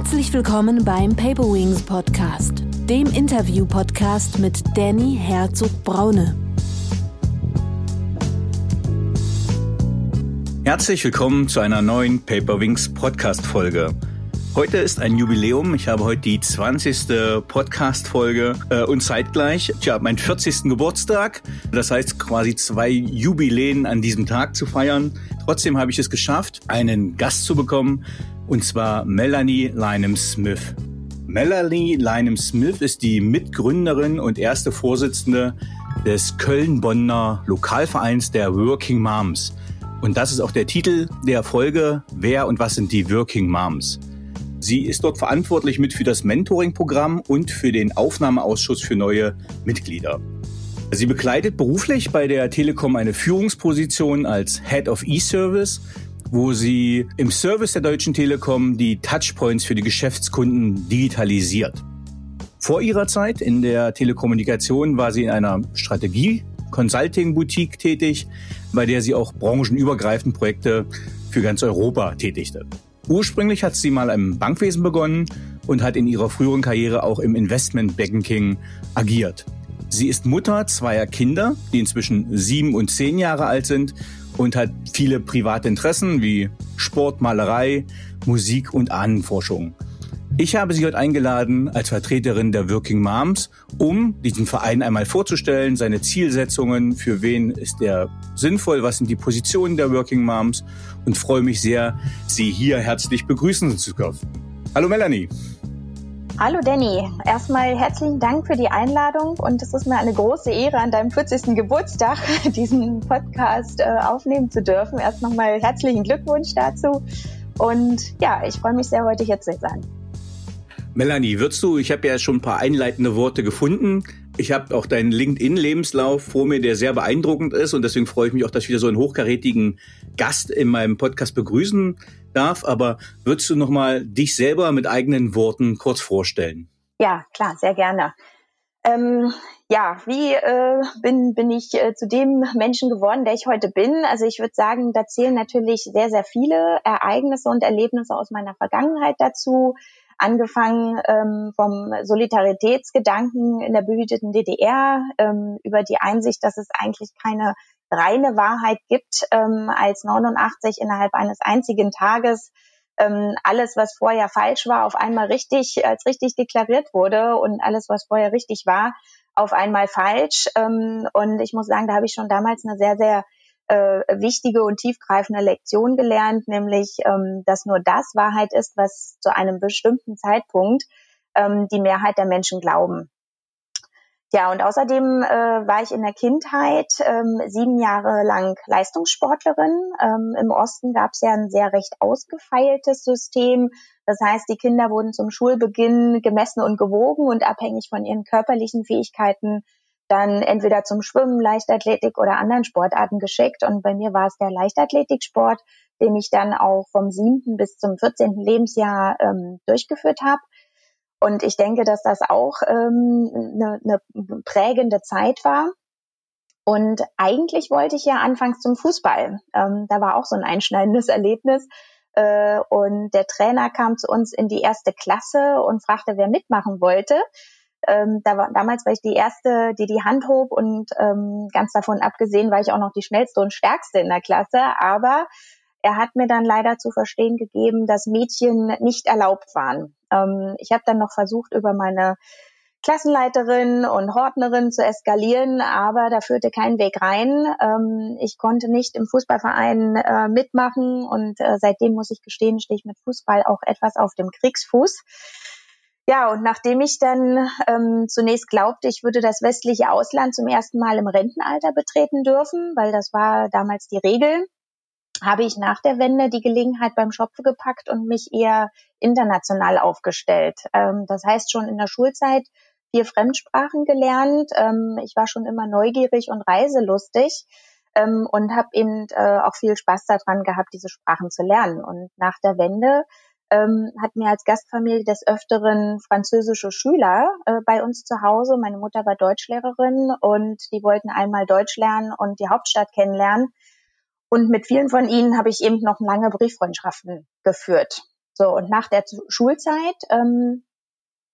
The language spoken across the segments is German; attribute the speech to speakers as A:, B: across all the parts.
A: Herzlich willkommen beim Paper Wings Podcast, dem Interview-Podcast mit Danny Herzog-Braune.
B: Herzlich willkommen zu einer neuen Paper Wings Podcast-Folge. Heute ist ein Jubiläum. Ich habe heute die 20. Podcast-Folge äh, und zeitgleich, ich meinen 40. Geburtstag. Das heißt quasi zwei Jubiläen an diesem Tag zu feiern. Trotzdem habe ich es geschafft, einen Gast zu bekommen, und zwar Melanie Lynham Smith. Melanie Lynham Smith ist die Mitgründerin und erste Vorsitzende des Köln-Bonner Lokalvereins der Working Moms. Und das ist auch der Titel der Folge, Wer und was sind die Working Moms? Sie ist dort verantwortlich mit für das Mentoring-Programm und für den Aufnahmeausschuss für neue Mitglieder. Sie bekleidet beruflich bei der Telekom eine Führungsposition als Head of E-Service wo sie im Service der Deutschen Telekom die Touchpoints für die Geschäftskunden digitalisiert. Vor ihrer Zeit in der Telekommunikation war sie in einer Strategie Consulting-Boutique tätig, bei der sie auch branchenübergreifend Projekte für ganz Europa tätigte. Ursprünglich hat sie mal im Bankwesen begonnen und hat in ihrer früheren Karriere auch im Investment Banking agiert. Sie ist Mutter zweier Kinder, die inzwischen sieben und zehn Jahre alt sind und hat viele private Interessen wie Sport, Malerei, Musik und Ahnenforschung. Ich habe sie heute eingeladen als Vertreterin der Working Moms, um diesen Verein einmal vorzustellen, seine Zielsetzungen, für wen ist der sinnvoll, was sind die Positionen der Working Moms und freue mich sehr, Sie hier herzlich begrüßen zu dürfen. Hallo Melanie.
C: Hallo Danny, erstmal herzlichen Dank für die Einladung und es ist mir eine große Ehre, an deinem 40. Geburtstag diesen Podcast äh, aufnehmen zu dürfen. Erst nochmal herzlichen Glückwunsch dazu und ja, ich freue mich sehr, heute hier zu sein.
B: Melanie, würdest du, ich habe ja schon ein paar einleitende Worte gefunden. Ich habe auch deinen LinkedIn-Lebenslauf vor mir, der sehr beeindruckend ist und deswegen freue ich mich auch, dass ich wieder so einen hochkarätigen Gast in meinem Podcast begrüßen darf. Aber würdest du nochmal dich selber mit eigenen Worten kurz vorstellen?
C: Ja, klar, sehr gerne. Ähm, ja, wie äh, bin, bin ich äh, zu dem Menschen geworden, der ich heute bin? Also ich würde sagen, da zählen natürlich sehr, sehr viele Ereignisse und Erlebnisse aus meiner Vergangenheit dazu angefangen ähm, vom Solidaritätsgedanken in der behüteten DDR ähm, über die Einsicht, dass es eigentlich keine reine Wahrheit gibt, ähm, als 89 innerhalb eines einzigen Tages ähm, alles, was vorher falsch war, auf einmal richtig als richtig deklariert wurde und alles, was vorher richtig war, auf einmal falsch. Ähm, und ich muss sagen, da habe ich schon damals eine sehr, sehr äh, wichtige und tiefgreifende Lektion gelernt, nämlich, ähm, dass nur das Wahrheit ist, was zu einem bestimmten Zeitpunkt ähm, die Mehrheit der Menschen glauben. Ja, und außerdem äh, war ich in der Kindheit ähm, sieben Jahre lang Leistungssportlerin. Ähm, Im Osten gab es ja ein sehr recht ausgefeiltes System. Das heißt, die Kinder wurden zum Schulbeginn gemessen und gewogen und abhängig von ihren körperlichen Fähigkeiten dann entweder zum Schwimmen, Leichtathletik oder anderen Sportarten geschickt. Und bei mir war es der Leichtathletiksport, den ich dann auch vom siebten bis zum vierzehnten Lebensjahr ähm, durchgeführt habe. Und ich denke, dass das auch ähm, eine, eine prägende Zeit war. Und eigentlich wollte ich ja anfangs zum Fußball. Ähm, da war auch so ein einschneidendes Erlebnis. Äh, und der Trainer kam zu uns in die erste Klasse und fragte, wer mitmachen wollte. Ähm, da war, damals war ich die erste, die die Hand hob und ähm, ganz davon abgesehen war ich auch noch die schnellste und stärkste in der Klasse. Aber er hat mir dann leider zu verstehen gegeben, dass Mädchen nicht erlaubt waren. Ähm, ich habe dann noch versucht, über meine Klassenleiterin und Hortnerin zu eskalieren, aber da führte kein Weg rein. Ähm, ich konnte nicht im Fußballverein äh, mitmachen und äh, seitdem muss ich gestehen, stehe ich mit Fußball auch etwas auf dem Kriegsfuß. Ja, und nachdem ich dann ähm, zunächst glaubte, ich würde das westliche Ausland zum ersten Mal im Rentenalter betreten dürfen, weil das war damals die Regel, habe ich nach der Wende die Gelegenheit beim Schopfe gepackt und mich eher international aufgestellt. Ähm, das heißt schon in der Schulzeit vier Fremdsprachen gelernt. Ähm, ich war schon immer neugierig und reiselustig ähm, und habe eben äh, auch viel Spaß daran gehabt, diese Sprachen zu lernen. Und nach der Wende ähm, hatten wir als Gastfamilie des Öfteren französische Schüler äh, bei uns zu Hause. Meine Mutter war Deutschlehrerin und die wollten einmal Deutsch lernen und die Hauptstadt kennenlernen. Und mit vielen von ihnen habe ich eben noch lange Brieffreundschaften geführt. So, und nach der Schulzeit, ähm,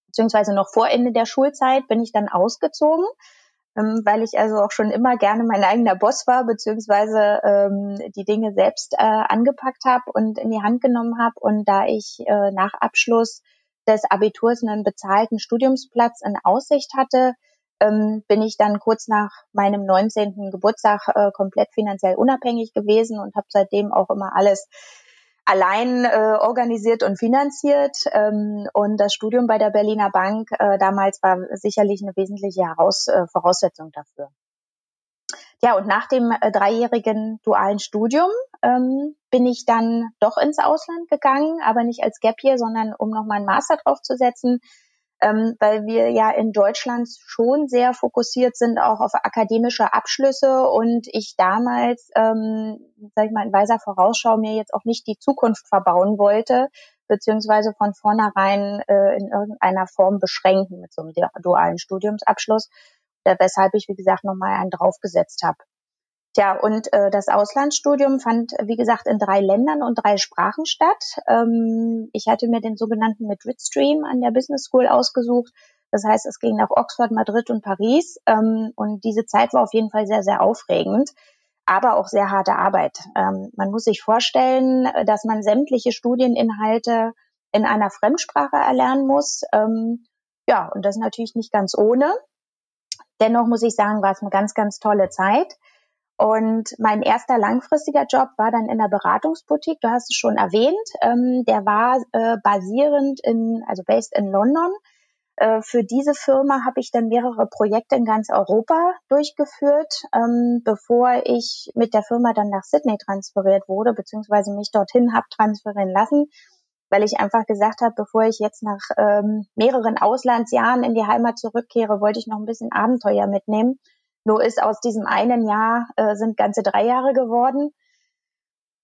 C: beziehungsweise noch vor Ende der Schulzeit, bin ich dann ausgezogen, ähm, weil ich also auch schon immer gerne mein eigener Boss war, beziehungsweise ähm, die Dinge selbst äh, angepackt habe und in die Hand genommen habe. Und da ich äh, nach Abschluss des Abiturs einen bezahlten Studiumsplatz in Aussicht hatte, ähm, bin ich dann kurz nach meinem 19. Geburtstag äh, komplett finanziell unabhängig gewesen und habe seitdem auch immer alles allein äh, organisiert und finanziert. Ähm, und das Studium bei der Berliner Bank äh, damals war sicherlich eine wesentliche Heraus äh, Voraussetzung dafür. Ja, und nach dem äh, dreijährigen dualen Studium ähm, bin ich dann doch ins Ausland gegangen, aber nicht als Gap hier, sondern um nochmal einen Master draufzusetzen, ähm, weil wir ja in Deutschland schon sehr fokussiert sind auch auf akademische Abschlüsse und ich damals, ähm, sag ich mal, in weiser Vorausschau mir jetzt auch nicht die Zukunft verbauen wollte, beziehungsweise von vornherein äh, in irgendeiner Form beschränken mit so einem dualen Studiumsabschluss, weshalb ich, wie gesagt, nochmal einen draufgesetzt habe. Tja, und äh, das Auslandsstudium fand, wie gesagt, in drei Ländern und drei Sprachen statt. Ähm, ich hatte mir den sogenannten Madrid Stream an der Business School ausgesucht. Das heißt, es ging nach Oxford, Madrid und Paris. Ähm, und diese Zeit war auf jeden Fall sehr, sehr aufregend, aber auch sehr harte Arbeit. Ähm, man muss sich vorstellen, dass man sämtliche Studieninhalte in einer Fremdsprache erlernen muss. Ähm, ja, und das natürlich nicht ganz ohne. Dennoch muss ich sagen, war es eine ganz, ganz tolle Zeit. Und mein erster langfristiger Job war dann in der Beratungsboutique. Du hast es schon erwähnt. Ähm, der war äh, basierend in, also based in London. Äh, für diese Firma habe ich dann mehrere Projekte in ganz Europa durchgeführt, ähm, bevor ich mit der Firma dann nach Sydney transferiert wurde, beziehungsweise mich dorthin habe transferieren lassen, weil ich einfach gesagt habe, bevor ich jetzt nach ähm, mehreren Auslandsjahren in die Heimat zurückkehre, wollte ich noch ein bisschen Abenteuer mitnehmen nur ist aus diesem einen Jahr äh, sind ganze drei Jahre geworden.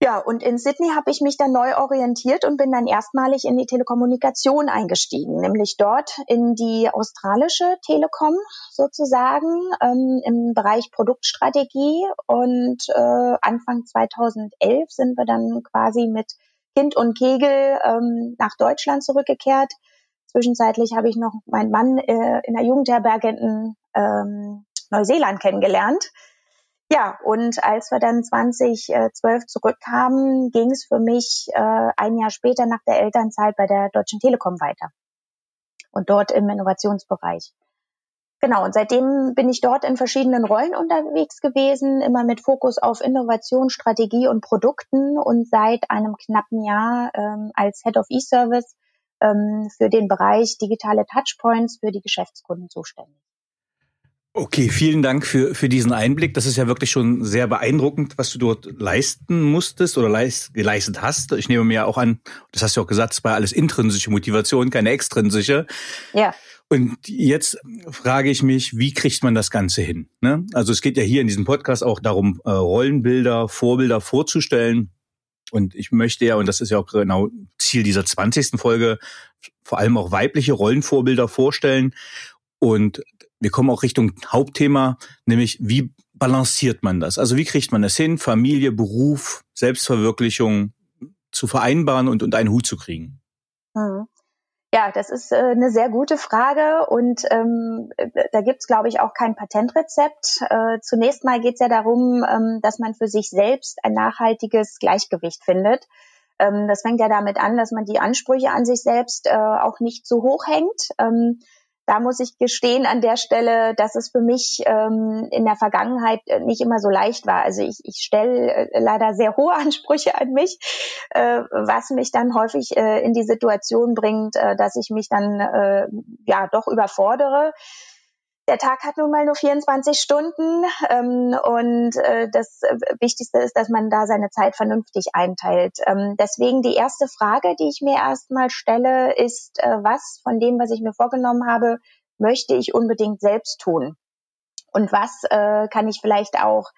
C: Ja, und in Sydney habe ich mich dann neu orientiert und bin dann erstmalig in die Telekommunikation eingestiegen, nämlich dort in die australische Telekom sozusagen ähm, im Bereich Produktstrategie. Und äh, Anfang 2011 sind wir dann quasi mit Kind und Kegel ähm, nach Deutschland zurückgekehrt. Zwischenzeitlich habe ich noch meinen Mann äh, in der Jugendherberge ähm, Neuseeland kennengelernt. Ja, und als wir dann 2012 zurückkamen, ging es für mich äh, ein Jahr später nach der Elternzeit bei der Deutschen Telekom weiter. Und dort im Innovationsbereich. Genau, und seitdem bin ich dort in verschiedenen Rollen unterwegs gewesen, immer mit Fokus auf Innovation, Strategie und Produkten und seit einem knappen Jahr ähm, als Head of E-Service ähm, für den Bereich digitale Touchpoints für die Geschäftskunden zuständig.
B: Okay, vielen Dank für, für diesen Einblick. Das ist ja wirklich schon sehr beeindruckend, was du dort leisten musstest oder leist, geleistet hast. Ich nehme mir ja auch an, das hast du auch gesagt, es war alles intrinsische Motivation, keine extrinsische.
C: Ja.
B: Und jetzt frage ich mich, wie kriegt man das Ganze hin? Ne? Also es geht ja hier in diesem Podcast auch darum, äh, Rollenbilder, Vorbilder vorzustellen. Und ich möchte ja, und das ist ja auch genau Ziel dieser 20. Folge, vor allem auch weibliche Rollenvorbilder vorstellen. Und wir kommen auch Richtung Hauptthema, nämlich wie balanciert man das? Also wie kriegt man das hin, Familie, Beruf, Selbstverwirklichung zu vereinbaren und unter einen Hut zu kriegen?
C: Hm. Ja, das ist äh, eine sehr gute Frage und ähm, da gibt's, glaube ich, auch kein Patentrezept. Äh, zunächst mal geht's ja darum, ähm, dass man für sich selbst ein nachhaltiges Gleichgewicht findet. Ähm, das fängt ja damit an, dass man die Ansprüche an sich selbst äh, auch nicht zu hoch hängt. Ähm, da muss ich gestehen an der Stelle, dass es für mich ähm, in der Vergangenheit äh, nicht immer so leicht war. Also ich, ich stelle äh, leider sehr hohe Ansprüche an mich, äh, was mich dann häufig äh, in die Situation bringt, äh, dass ich mich dann äh, ja doch überfordere der Tag hat nun mal nur 24 Stunden ähm, und äh, das Wichtigste ist, dass man da seine Zeit vernünftig einteilt. Ähm, deswegen die erste Frage, die ich mir erstmal stelle, ist, äh, was von dem, was ich mir vorgenommen habe, möchte ich unbedingt selbst tun? Und was äh, kann ich vielleicht auch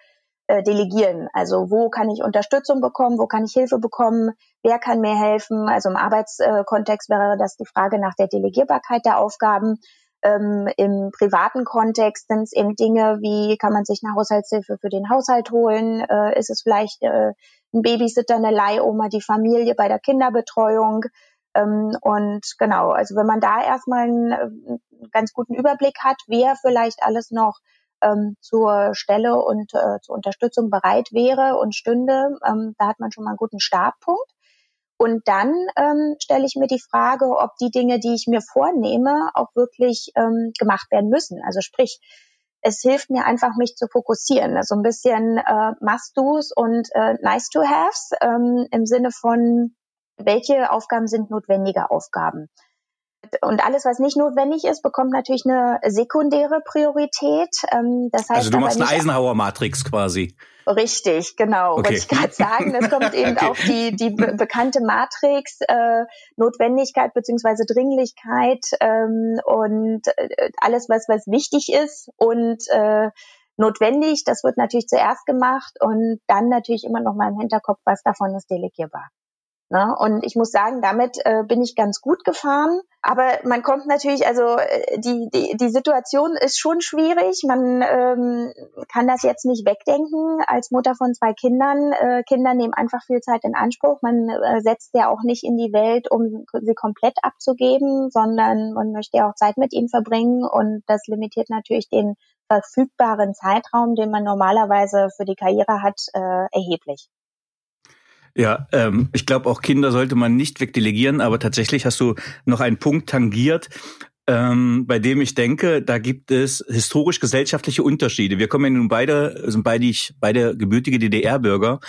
C: äh, delegieren? Also wo kann ich Unterstützung bekommen? Wo kann ich Hilfe bekommen? Wer kann mir helfen? Also im Arbeitskontext wäre das die Frage nach der Delegierbarkeit der Aufgaben Ähm, Im privaten Kontext sind es eben Dinge wie, kann man sich eine Haushaltshilfe für den Haushalt holen? Äh, ist es vielleicht äh, ein Babysitter, eine Leihoma, die Familie bei der Kinderbetreuung? Ähm, und genau, also wenn man da erstmal einen, einen ganz guten Überblick hat, wer vielleicht alles noch ähm, zur Stelle und äh, zur Unterstützung bereit wäre und stünde, ähm, da hat man schon mal einen guten Startpunkt. Und dann ähm, stelle ich mir die Frage, ob die Dinge, die ich mir vornehme, auch wirklich ähm, gemacht werden müssen. Also sprich, es hilft mir einfach, mich zu fokussieren. Also ein bisschen äh, Must-Dos und äh, Nice-to-Haves ähm, im Sinne von, welche Aufgaben sind notwendige Aufgaben. Und alles, was nicht notwendig ist, bekommt natürlich eine sekundäre Priorität.
B: Ähm, das heißt also du machst eine Eisenhower-Matrix quasi.
C: Richtig, genau. Okay. Wollte ich gerade sagen. Das kommt eben okay. auf die, die be bekannte Matrix, äh, Notwendigkeit beziehungsweise Dringlichkeit ähm, und äh, alles, was, was wichtig ist und äh, notwendig, das wird natürlich zuerst gemacht und dann natürlich immer noch mal im Hinterkopf, was davon ist delegierbar. Ne? Und ich muss sagen, damit äh, bin ich ganz gut gefahren. Aber man kommt natürlich, also äh, die, die, die Situation ist schon schwierig. Man ähm, kann das jetzt nicht wegdenken als Mutter von zwei Kindern. Äh, Kinder nehmen einfach viel Zeit in Anspruch. Man äh, setzt ja auch nicht in die Welt, um sie komplett abzugeben, sondern man möchte ja auch Zeit mit ihnen verbringen. Und das limitiert natürlich den verfügbaren Zeitraum, den man normalerweise für die Karriere hat, äh, erheblich.
B: Ja, ähm, ich glaube, auch Kinder sollte man nicht wegdelegieren, aber tatsächlich hast du noch einen Punkt tangiert, ähm, bei dem ich denke, da gibt es historisch-gesellschaftliche Unterschiede. Wir kommen ja nun beide, sind beide, ich, beide gebürtige DDR-Bürger.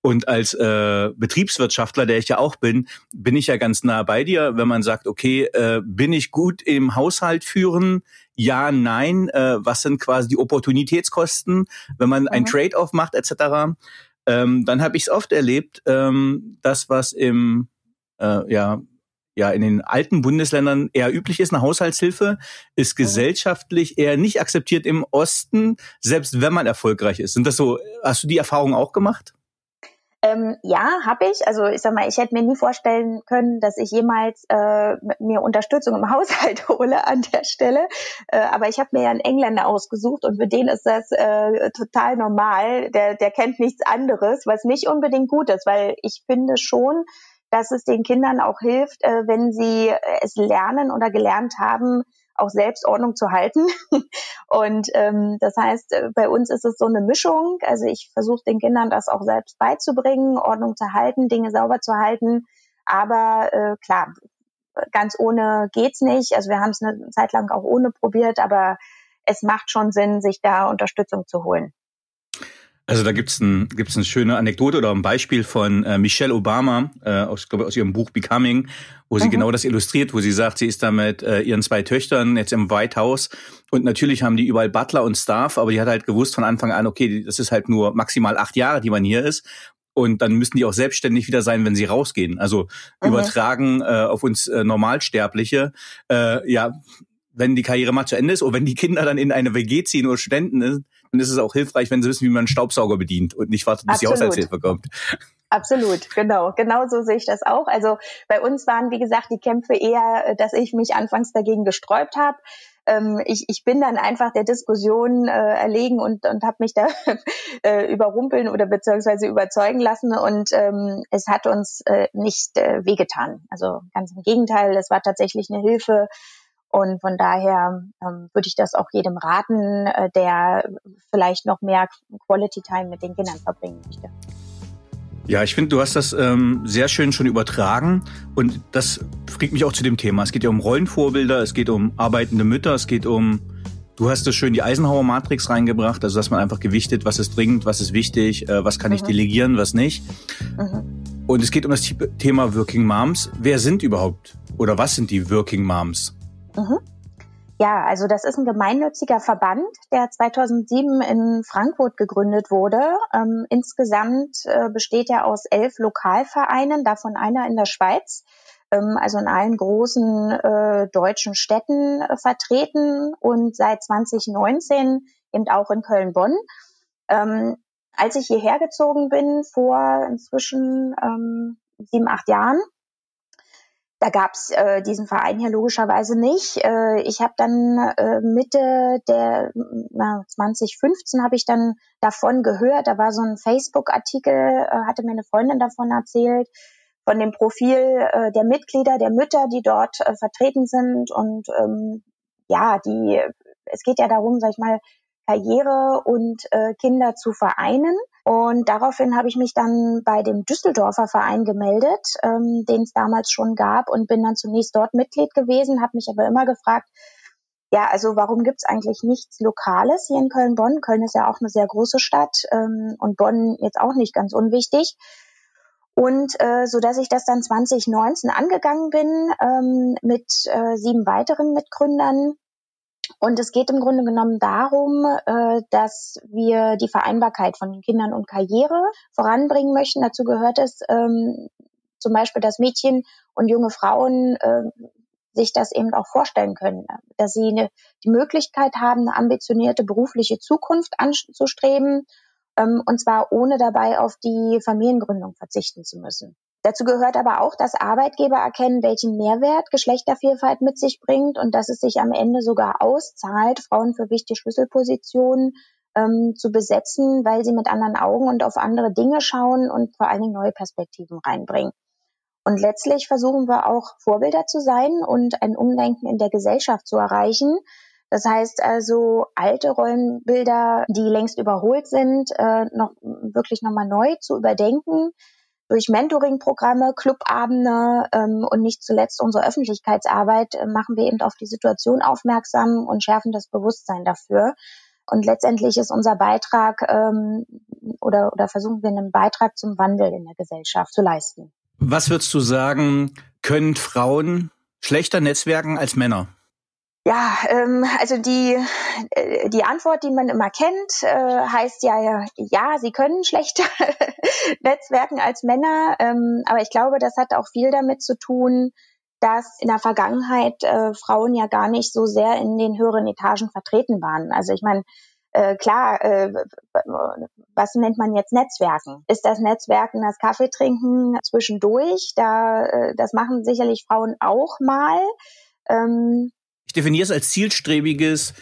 B: Und als äh, Betriebswirtschaftler, der ich ja auch bin, bin ich ja ganz nah bei dir, wenn man sagt, okay, äh, bin ich gut im Haushalt führen? Ja, nein. Äh, was sind quasi die Opportunitätskosten, wenn man mhm. ein Trade-off macht etc ähm, dann habe ich es oft erlebt, ähm, das, was im äh, ja ja in den alten Bundesländern eher üblich ist, eine Haushaltshilfe, ist gesellschaftlich eher nicht akzeptiert im Osten, selbst wenn man erfolgreich ist. Sind das so? Hast du die Erfahrung auch gemacht?
C: Ähm, ja, habe ich. Also ich sag mal, ich hätte mir nie vorstellen können, dass ich jemals äh, mir Unterstützung im Haushalt hole an der Stelle. Äh, aber ich habe mir ja einen Engländer ausgesucht und für den ist das äh, total normal. Der, der kennt nichts anderes, was nicht unbedingt gut ist, weil ich finde schon, dass es den Kindern auch hilft, äh, wenn sie es lernen oder gelernt haben, auch selbst Ordnung zu halten. Und ähm, das heißt, äh, bei uns ist es so eine Mischung. Also ich versuche den Kindern das auch selbst beizubringen, Ordnung zu halten, Dinge sauber zu halten. Aber äh, klar, ganz ohne geht's nicht. Also wir haben es eine Zeit lang auch ohne probiert, aber es macht schon Sinn, sich da Unterstützung zu holen.
B: Also da gibt's ein, gibt's eine schöne Anekdote oder ein Beispiel von äh, Michelle Obama äh, aus, glaube aus ihrem Buch Becoming, wo sie mhm. genau das illustriert, wo sie sagt, sie ist da mit äh, ihren zwei Töchtern jetzt im White House und natürlich haben die überall Butler und Staff, aber die hat halt gewusst von Anfang an, okay, das ist halt nur maximal acht Jahre, die man hier ist und dann müssen die auch selbstständig wieder sein, wenn sie rausgehen. Also mhm. übertragen äh, auf uns äh, Normalsterbliche. Äh, ja, wenn die Karriere mal zu Ende ist oder wenn die Kinder dann in eine WG ziehen oder Studenten sind, dann ist es auch hilfreich, wenn sie wissen, wie man einen Staubsauger bedient und nicht wartet, bis Absolut. die Haushaltshilfe kommt.
C: Absolut, genau. Genau so sehe ich das auch. Also bei uns waren, wie gesagt, die Kämpfe eher, dass ich mich anfangs dagegen gesträubt habe. Ähm, ich, ich bin dann einfach der Diskussion äh, erlegen und, und habe mich da äh, überrumpeln oder beziehungsweise überzeugen lassen und ähm, es hat uns äh, nicht äh, wehgetan. Also ganz im Gegenteil, es war tatsächlich eine Hilfe, und von daher ähm, würde ich das auch jedem raten, äh, der vielleicht noch mehr Quality Time mit den Kindern verbringen möchte.
B: Ja, ich finde, du hast das ähm, sehr schön schon übertragen und das bringt mich auch zu dem Thema. Es geht ja um Rollenvorbilder, es geht um arbeitende Mütter, es geht um, du hast das schön die Eisenhower Matrix reingebracht, also dass man einfach gewichtet, was ist dringend, was ist wichtig, äh, was kann mhm. ich delegieren, was nicht. Mhm. Und es geht um das Thema Working Moms. Wer sind überhaupt oder was sind die Working Moms? Mhm.
C: Ja, also das ist ein gemeinnütziger Verband, der 2007 in Frankfurt gegründet wurde. Ähm, insgesamt äh, besteht er aus elf Lokalvereinen, davon einer in der Schweiz, ähm, also in allen großen äh, deutschen Städten äh, vertreten und seit 2019 eben auch in Köln-Bonn. Ähm, als ich hierher gezogen bin, vor inzwischen ähm, sieben, acht Jahren, da gab's äh, diesen Verein hier logischerweise nicht. Äh, ich habe dann äh, Mitte der na, 2015 habe ich dann davon gehört. Da war so ein Facebook-Artikel, äh, hatte mir eine Freundin davon erzählt, von dem Profil äh, der Mitglieder, der Mütter, die dort äh, vertreten sind. Und ähm, ja, die, es geht ja darum, sag ich mal, Karriere und äh, Kinder zu vereinen. Und daraufhin habe ich mich dann bei dem Düsseldorfer Verein gemeldet, ähm, den es damals schon gab und bin dann zunächst dort Mitglied gewesen, habe mich aber immer gefragt, ja, also warum gibt's eigentlich nichts Lokales hier in Köln-Bonn? Köln ist ja auch eine sehr große Stadt ähm, und Bonn jetzt auch nicht ganz unwichtig. Und äh, so dass ich das dann 2019 angegangen bin ähm, mit äh, sieben weiteren Mitgründern, und es geht im Grunde genommen darum, äh, dass wir die Vereinbarkeit von Kindern und Karriere voranbringen möchten. Dazu gehört es ähm, zum Beispiel, dass Mädchen und junge Frauen äh, sich das eben auch vorstellen können, dass sie die Möglichkeit haben, eine ambitionierte berufliche Zukunft anzustreben, ähm, und zwar ohne dabei auf die Familiengründung verzichten zu müssen. Dazu gehört aber auch, dass Arbeitgeber erkennen, welchen Mehrwert Geschlechtervielfalt mit sich bringt und dass es sich am Ende sogar auszahlt, Frauen für wichtige Schlüsselpositionen ähm, zu besetzen, weil sie mit anderen Augen und auf andere Dinge schauen und vor allen Dingen neue Perspektiven reinbringen. Und letztlich versuchen wir auch Vorbilder zu sein und ein Umdenken in der Gesellschaft zu erreichen. Das heißt also, alte Rollenbilder, die längst überholt sind, äh, noch wirklich nochmal neu zu überdenken, durch Mentoring-Programme, Clubabende ähm, und nicht zuletzt unsere Öffentlichkeitsarbeit äh, machen wir eben auf die Situation aufmerksam und schärfen das Bewusstsein dafür. Und letztendlich ist unser Beitrag ähm, oder, oder versuchen wir einen Beitrag zum Wandel in der Gesellschaft zu leisten.
B: Was würdest du sagen, können Frauen schlechter netzwerken als Männer?
C: Ja, ähm, also die, äh, die Antwort, die man immer kennt, äh, heißt ja, ja, sie können schlechter Netzwerken als Männer. Ähm, aber ich glaube, das hat auch viel damit zu tun, dass in der Vergangenheit äh, Frauen ja gar nicht so sehr in den höheren Etagen vertreten waren. Also ich meine, äh, klar, äh, was nennt man jetzt Netzwerken? Ist das Netzwerken das Kaffee trinken zwischendurch? Da, äh, das machen sicherlich Frauen auch mal.
B: Ähm, ich definiere es als zielstrebiges,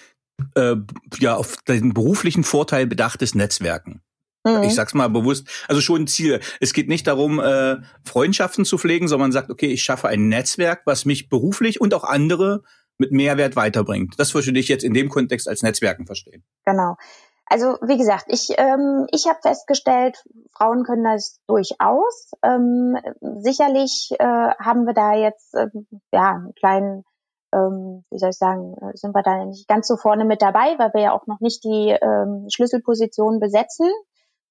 B: äh, ja, auf den beruflichen Vorteil bedachtes Netzwerken. Mhm. Ich sag's mal bewusst. Also schon ein Ziel. Es geht nicht darum, äh, Freundschaften zu pflegen, sondern man sagt, okay, ich schaffe ein Netzwerk, was mich beruflich und auch andere mit Mehrwert weiterbringt. Das würde ich jetzt in dem Kontext als Netzwerken verstehen.
C: Genau. Also wie gesagt, ich, ähm, ich habe festgestellt, Frauen können das durchaus. Ähm, sicherlich äh, haben wir da jetzt äh, ja einen kleinen ähm, wie soll ich sagen, äh, sind wir da nicht ganz so vorne mit dabei, weil wir ja auch noch nicht die ähm, Schlüsselpositionen besetzen,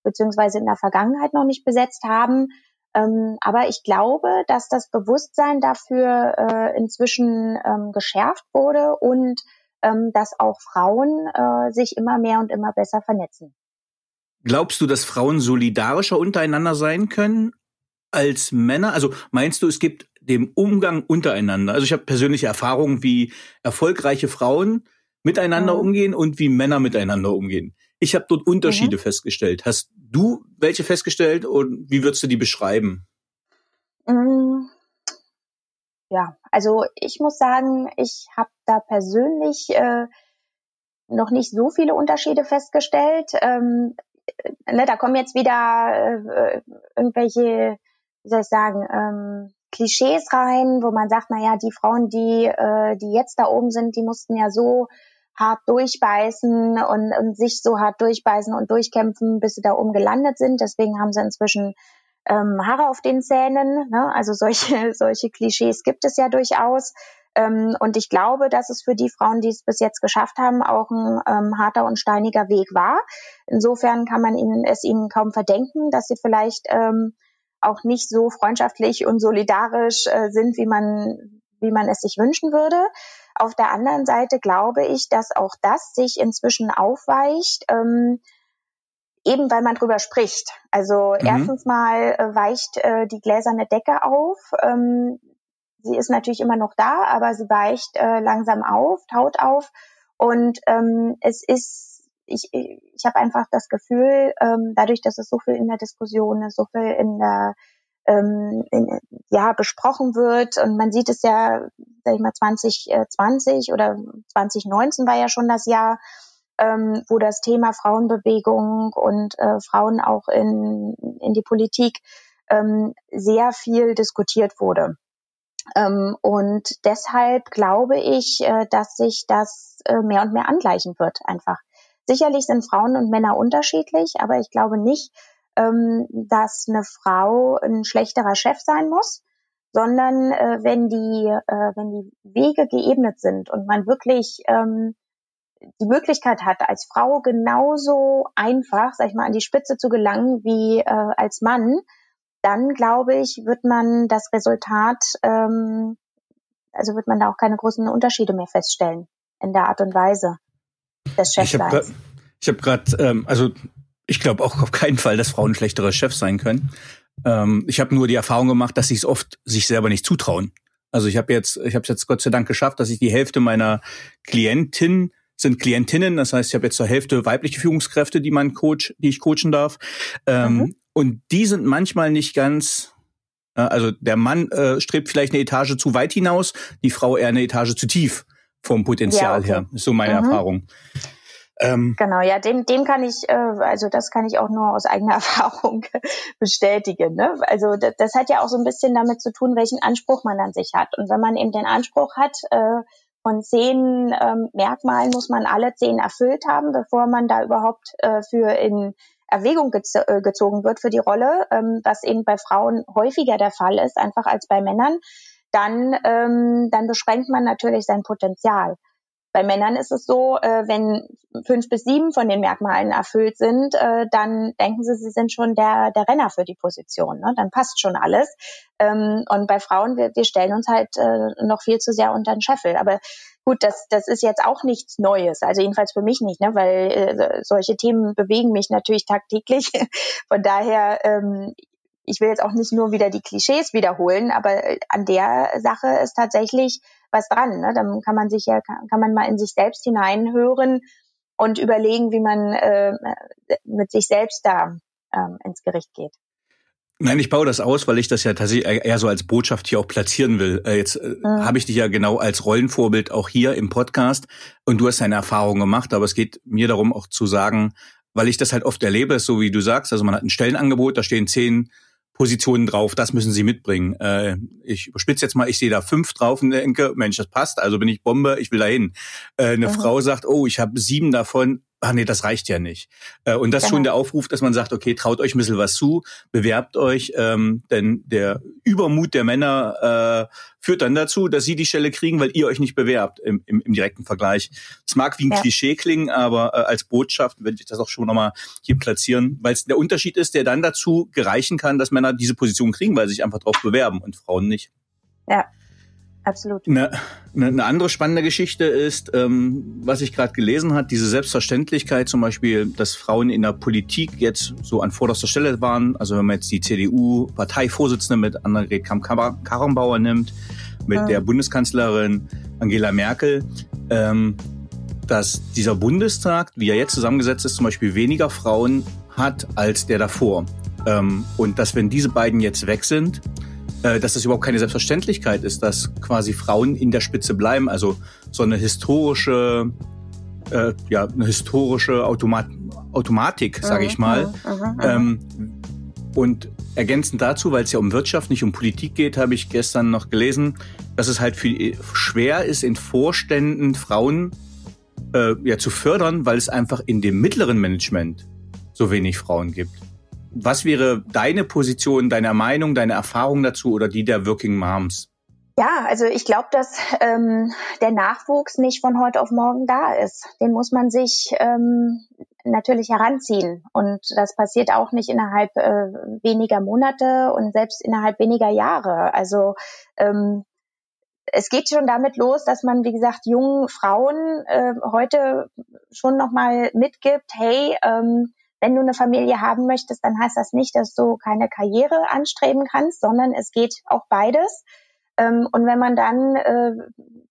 C: beziehungsweise in der Vergangenheit noch nicht besetzt haben. Ähm, aber ich glaube, dass das Bewusstsein dafür äh, inzwischen ähm, geschärft wurde und ähm, dass auch Frauen äh, sich immer mehr und immer besser vernetzen.
B: Glaubst du, dass Frauen solidarischer untereinander sein können als Männer? Also meinst du, es gibt dem Umgang untereinander. Also ich habe persönliche Erfahrungen, wie erfolgreiche Frauen miteinander mhm. umgehen und wie Männer miteinander umgehen. Ich habe dort Unterschiede mhm. festgestellt. Hast du welche festgestellt und wie würdest du die beschreiben?
C: Mhm. Ja, also ich muss sagen, ich habe da persönlich äh, noch nicht so viele Unterschiede festgestellt. Ähm, ne, da kommen jetzt wieder äh, irgendwelche, wie soll ich sagen, ähm, Klischees rein, wo man sagt, na ja, die Frauen, die, äh, die jetzt da oben sind, die mussten ja so hart durchbeißen und, und sich so hart durchbeißen und durchkämpfen, bis sie da oben gelandet sind. Deswegen haben sie inzwischen ähm, Haare auf den Zähnen. Ne? Also solche, solche Klischees gibt es ja durchaus. Ähm, und ich glaube, dass es für die Frauen, die es bis jetzt geschafft haben, auch ein ähm, harter und steiniger Weg war. Insofern kann man ihnen, es ihnen kaum verdenken, dass sie vielleicht ähm, auch nicht so freundschaftlich und solidarisch äh, sind, wie man, wie man es sich wünschen würde. Auf der anderen Seite glaube ich, dass auch das sich inzwischen aufweicht, ähm, eben weil man drüber spricht. Also mhm. erstens mal äh, weicht äh, die gläserne Decke auf. Ähm, sie ist natürlich immer noch da, aber sie weicht äh, langsam auf, taut auf. Und ähm, es ist ich, ich habe einfach das Gefühl, ähm, dadurch, dass es so viel in der Diskussion ist, so viel in der ähm, in, ja besprochen wird. Und man sieht es ja, sag ich mal, 2020 oder 2019 war ja schon das Jahr, ähm, wo das Thema Frauenbewegung und äh, Frauen auch in, in die Politik ähm, sehr viel diskutiert wurde. Ähm, und deshalb glaube ich, äh, dass sich das äh, mehr und mehr angleichen wird einfach. Sicherlich sind Frauen und Männer unterschiedlich, aber ich glaube nicht, ähm, dass eine Frau ein schlechterer Chef sein muss, sondern äh, wenn die äh, wenn die Wege geebnet sind und man wirklich ähm, die Möglichkeit hat, als Frau genauso einfach, sag ich mal, an die Spitze zu gelangen wie äh, als Mann, dann glaube ich, wird man das Resultat, ähm, also wird man da auch keine großen Unterschiede mehr feststellen in der Art und Weise des Chefseins.
B: Ich habe gerade, hab ähm, also ich glaube auch auf keinen Fall, dass Frauen schlechtere Chefs sein können. Ähm, ich habe nur die Erfahrung gemacht, dass sie es oft sich selber nicht zutrauen. Also ich habe jetzt, ich habe es jetzt Gott sei Dank geschafft, dass ich die Hälfte meiner Klientin sind Klientinnen, das heißt, ich habe jetzt zur Hälfte weibliche Führungskräfte, die man coach, die ich coachen darf. Ähm, mhm. Und die sind manchmal nicht ganz, äh, also der Mann äh, strebt vielleicht eine Etage zu weit hinaus, die Frau eher eine Etage zu tief vom Potenzial ja, okay. her. Ist so meine mhm. Erfahrung.
C: Ähm, genau, ja, dem, dem kann ich, äh, also das kann ich auch nur aus eigener Erfahrung bestätigen. Ne? Also das, das hat ja auch so ein bisschen damit zu tun, welchen Anspruch man an sich hat. Und wenn man eben den Anspruch hat, äh, von zehn ähm, Merkmalen muss man alle zehn erfüllt haben, bevor man da überhaupt äh, für in Erwägung gez äh, gezogen wird für die Rolle, ähm, was eben bei Frauen häufiger der Fall ist, einfach als bei Männern, dann, ähm, dann beschränkt man natürlich sein Potenzial. Bei Männern ist es so, äh, wenn fünf bis sieben von den Merkmalen erfüllt sind, äh, dann denken sie, sie sind schon der, der Renner für die Position. Ne? Dann passt schon alles. Ähm, und bei Frauen, wir, wir stellen uns halt äh, noch viel zu sehr unter den Scheffel. Aber gut, das, das ist jetzt auch nichts Neues. Also jedenfalls für mich nicht, ne? weil äh, solche Themen bewegen mich natürlich tagtäglich. Von daher, ähm, ich will jetzt auch nicht nur wieder die Klischees wiederholen, aber äh, an der Sache ist tatsächlich was dran. Ne? Dann kann man sich ja, kann, kann man mal in sich selbst hineinhören und überlegen, wie man äh, mit sich selbst da ähm, ins Gericht geht.
B: Nein, ich baue das aus, weil ich das ja tatsächlich eher so als Botschaft hier auch platzieren will. Äh, jetzt äh, mhm. habe ich dich ja genau als Rollenvorbild auch hier im Podcast und du hast deine Erfahrungen gemacht, aber es geht mir darum auch zu sagen, weil ich das halt oft erlebe, so wie du sagst, also man hat ein Stellenangebot, da stehen zehn Positionen drauf, das müssen sie mitbringen. Äh, ich überspitze jetzt mal, ich sehe da fünf drauf und denke, Mensch, das passt, also bin ich Bombe, ich will dahin. Äh, eine mhm. Frau sagt, oh, ich habe sieben davon, ach nee, das reicht ja nicht. Äh, und das ist genau. schon der Aufruf, dass man sagt, okay, traut euch ein bisschen was zu, bewerbt euch, ähm, denn der Übermut der Männer äh, führt dann dazu, dass sie die Stelle kriegen, weil ihr euch nicht bewerbt im, im, im direkten Vergleich. Es mag wie ein ja. Klischee klingen, aber äh, als Botschaft werde ich das auch schon nochmal hier platzieren, weil es der Unterschied ist, der dann dazu gereichen kann, dass Männer diese Position kriegen, weil sie sich einfach drauf bewerben und Frauen nicht.
C: Ja, absolut.
B: Eine, eine andere spannende Geschichte ist, ähm, was ich gerade gelesen hat, diese Selbstverständlichkeit zum Beispiel, dass Frauen in der Politik jetzt so an vorderster Stelle waren. Also wenn man jetzt die CDU-Parteivorsitzende mit Annegret Kramp-Karrenbauer nimmt, mit ja. der Bundeskanzlerin Angela Merkel, ähm, dass dieser Bundestag, wie er jetzt zusammengesetzt ist, zum Beispiel weniger Frauen hat als der davor. Ähm, und dass wenn diese beiden jetzt weg sind, dass das überhaupt keine Selbstverständlichkeit ist, dass quasi Frauen in der Spitze bleiben. Also so eine historische, äh, ja, eine historische Automat Automatik, sage ich mhm, mal. Mhm, mhm, ähm, und ergänzend dazu, weil es ja um Wirtschaft, nicht um Politik geht, habe ich gestern noch gelesen, dass es halt viel schwer ist, in Vorständen Frauen äh, ja, zu fördern, weil es einfach in dem mittleren Management so wenig Frauen gibt. Was wäre deine Position, deine Meinung, deine Erfahrung dazu oder die der Working Moms?
C: Ja, also ich glaube, dass ähm, der Nachwuchs nicht von heute auf morgen da ist. Den muss man sich ähm, natürlich heranziehen. Und das passiert auch nicht innerhalb äh, weniger Monate und selbst innerhalb weniger Jahre. Also ähm, es geht schon damit los, dass man, wie gesagt, jungen Frauen äh, heute schon nochmal mitgibt, hey, ähm, wenn du eine Familie haben möchtest, dann heißt das nicht, dass du keine Karriere anstreben kannst, sondern es geht auch beides. Ähm, und wenn man dann äh,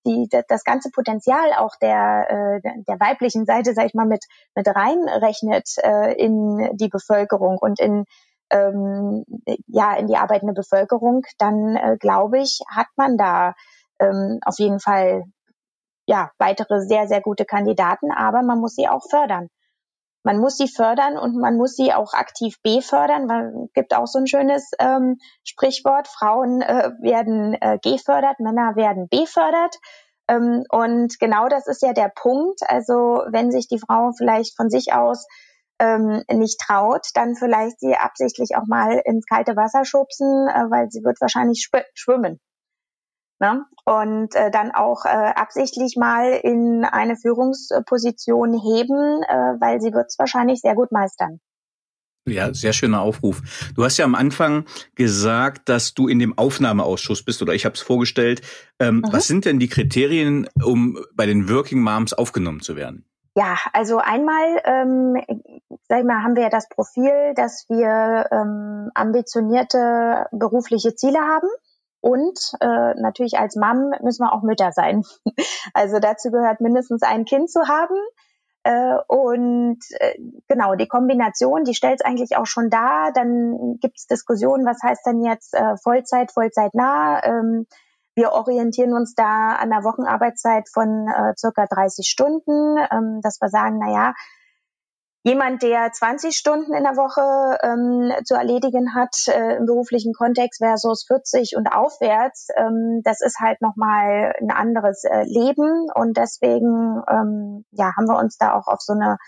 C: die, das ganze Potenzial auch der, äh, der weiblichen Seite, sag ich mal, mit, mit reinrechnet äh, in die Bevölkerung und in ähm, ja in die arbeitende Bevölkerung, dann äh, glaube ich, hat man da ähm, auf jeden Fall ja weitere sehr sehr gute Kandidaten, aber man muss sie auch fördern. Man muss sie fördern und man muss sie auch aktiv befördern, es gibt auch so ein schönes ähm, Sprichwort: Frauen äh, werden äh, gefördert, Männer werden befördert. Ähm, und genau das ist ja der Punkt. Also wenn sich die Frau vielleicht von sich aus ähm, nicht traut, dann vielleicht sie absichtlich auch mal ins kalte Wasser schubsen, äh, weil sie wird wahrscheinlich schwimmen. Ne? Und äh, dann auch äh, absichtlich mal in eine Führungsposition heben, äh, weil sie wird es wahrscheinlich sehr gut meistern.
B: Ja, sehr schöner Aufruf. Du hast ja am Anfang gesagt, dass du in dem Aufnahmeausschuss bist oder ich habe es vorgestellt. Ähm, mhm. Was sind denn die Kriterien, um bei den Working Moms aufgenommen zu werden?
C: Ja, also einmal, ähm, sag ich mal, haben wir ja das Profil, dass wir ähm, ambitionierte berufliche Ziele haben. Und äh, natürlich als Mom müssen wir auch Mütter sein. Also dazu gehört mindestens ein Kind zu haben. Äh, und äh, genau, die Kombination, die stellt es eigentlich auch schon dar. Dann gibt es Diskussionen, was heißt denn jetzt äh, Vollzeit, Vollzeit nah? Ähm, wir orientieren uns da an der Wochenarbeitszeit von äh, circa 30 Stunden, ähm, dass wir sagen, na ja, jemand, der 20 Stunden in der Woche ähm, zu erledigen hat äh, im beruflichen Kontext versus 40 und aufwärts, ähm, das ist halt nochmal ein anderes äh, Leben und deswegen ähm, ja haben wir uns da auch auf so eine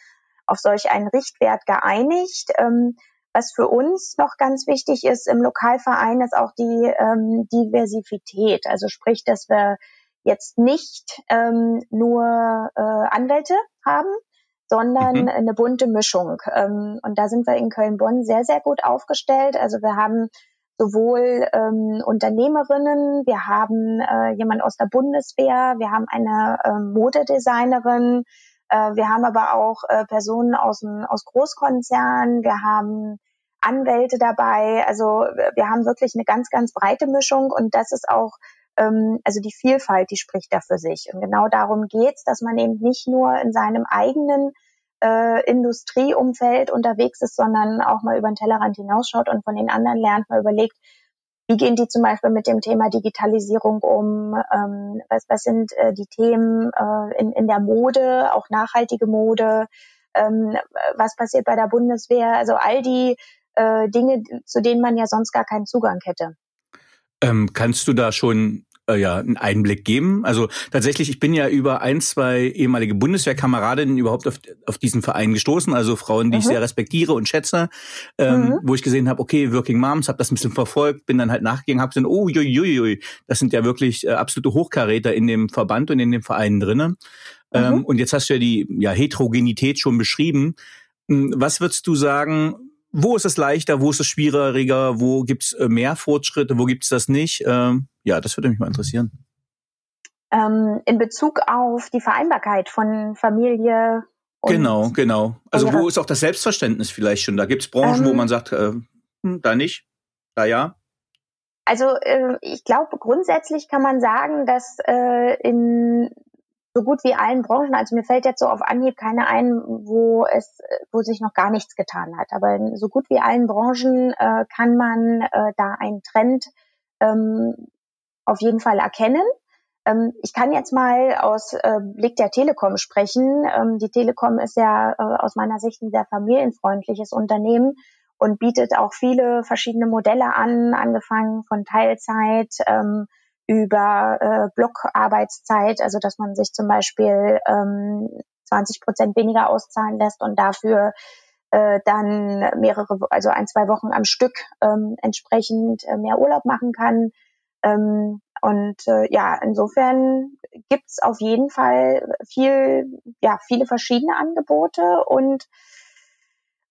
C: auf solch einen Richtwert geeinigt. Ähm, was für uns noch ganz wichtig ist im Lokalverein, ist auch die ähm, Diversität. Also sprich, dass wir jetzt nicht ähm, nur äh, Anwälte haben, sondern mhm. eine bunte Mischung. Ähm, und da sind wir in Köln-Bonn sehr, sehr gut aufgestellt. Also wir haben sowohl ähm, Unternehmerinnen, wir haben äh, jemand aus der Bundeswehr, wir haben eine äh, Modedesignerin, äh, wir haben aber auch äh, Personen aus, aus Großkonzernen, wir haben Anwälte dabei. Also wir haben wirklich eine ganz, ganz breite Mischung und das ist auch ähm, also die Vielfalt, die spricht da für sich. Und genau darum geht's, dass man eben nicht nur in seinem eigenen äh, Industrieumfeld unterwegs ist, sondern auch mal über den Tellerrand hinausschaut und von den anderen lernt, mal überlegt, wie gehen die zum Beispiel mit dem Thema Digitalisierung um? Ähm, was, was sind äh, die Themen äh, in, in der Mode, auch nachhaltige Mode? Ähm, was passiert bei der Bundeswehr? Also all die äh, Dinge, zu denen man ja sonst gar keinen Zugang hätte.
B: Ähm, kannst du da schon äh, ja einen Einblick geben. Also tatsächlich, ich bin ja über ein, zwei ehemalige Bundeswehrkameradinnen überhaupt auf, auf diesen Verein gestoßen, also Frauen, die mhm. ich sehr respektiere und schätze, ähm, mhm. wo ich gesehen habe, okay, Working Moms, habe das ein bisschen verfolgt, bin dann halt nachgegangen, habe gesehen, oh, jui, jui, jui, das sind ja wirklich äh, absolute Hochkaräter in dem Verband und in dem Verein drinnen. Ähm, mhm. und jetzt hast du ja die ja, Heterogenität schon beschrieben. Hm, was würdest du sagen, wo ist es leichter, wo ist es schwieriger, wo gibt's äh, mehr Fortschritte, wo gibt's das nicht? Ähm, ja, das würde mich mal interessieren.
C: Ähm, in Bezug auf die Vereinbarkeit von Familie.
B: Und genau, genau. Also wo ist auch das Selbstverständnis vielleicht schon? Da gibt's Branchen, ähm, wo man sagt, äh, hm, da nicht, da ja.
C: Also äh, ich glaube, grundsätzlich kann man sagen, dass äh, in so gut wie allen Branchen, also mir fällt jetzt so auf Anhieb keine ein, wo es, wo sich noch gar nichts getan hat. Aber in so gut wie allen Branchen äh, kann man äh, da einen Trend ähm, auf jeden Fall erkennen. Ähm, ich kann jetzt mal aus äh, Blick der Telekom sprechen. Ähm, die Telekom ist ja äh, aus meiner Sicht ein sehr familienfreundliches Unternehmen und bietet auch viele verschiedene Modelle an, angefangen von Teilzeit, ähm, über äh, Blockarbeitszeit, also dass man sich zum Beispiel ähm, 20 Prozent weniger auszahlen lässt und dafür äh, dann mehrere, also ein, zwei Wochen am Stück ähm, entsprechend äh, mehr Urlaub machen kann. Ähm, und äh, ja, insofern gibt's auf jeden Fall viel, ja, viele verschiedene Angebote und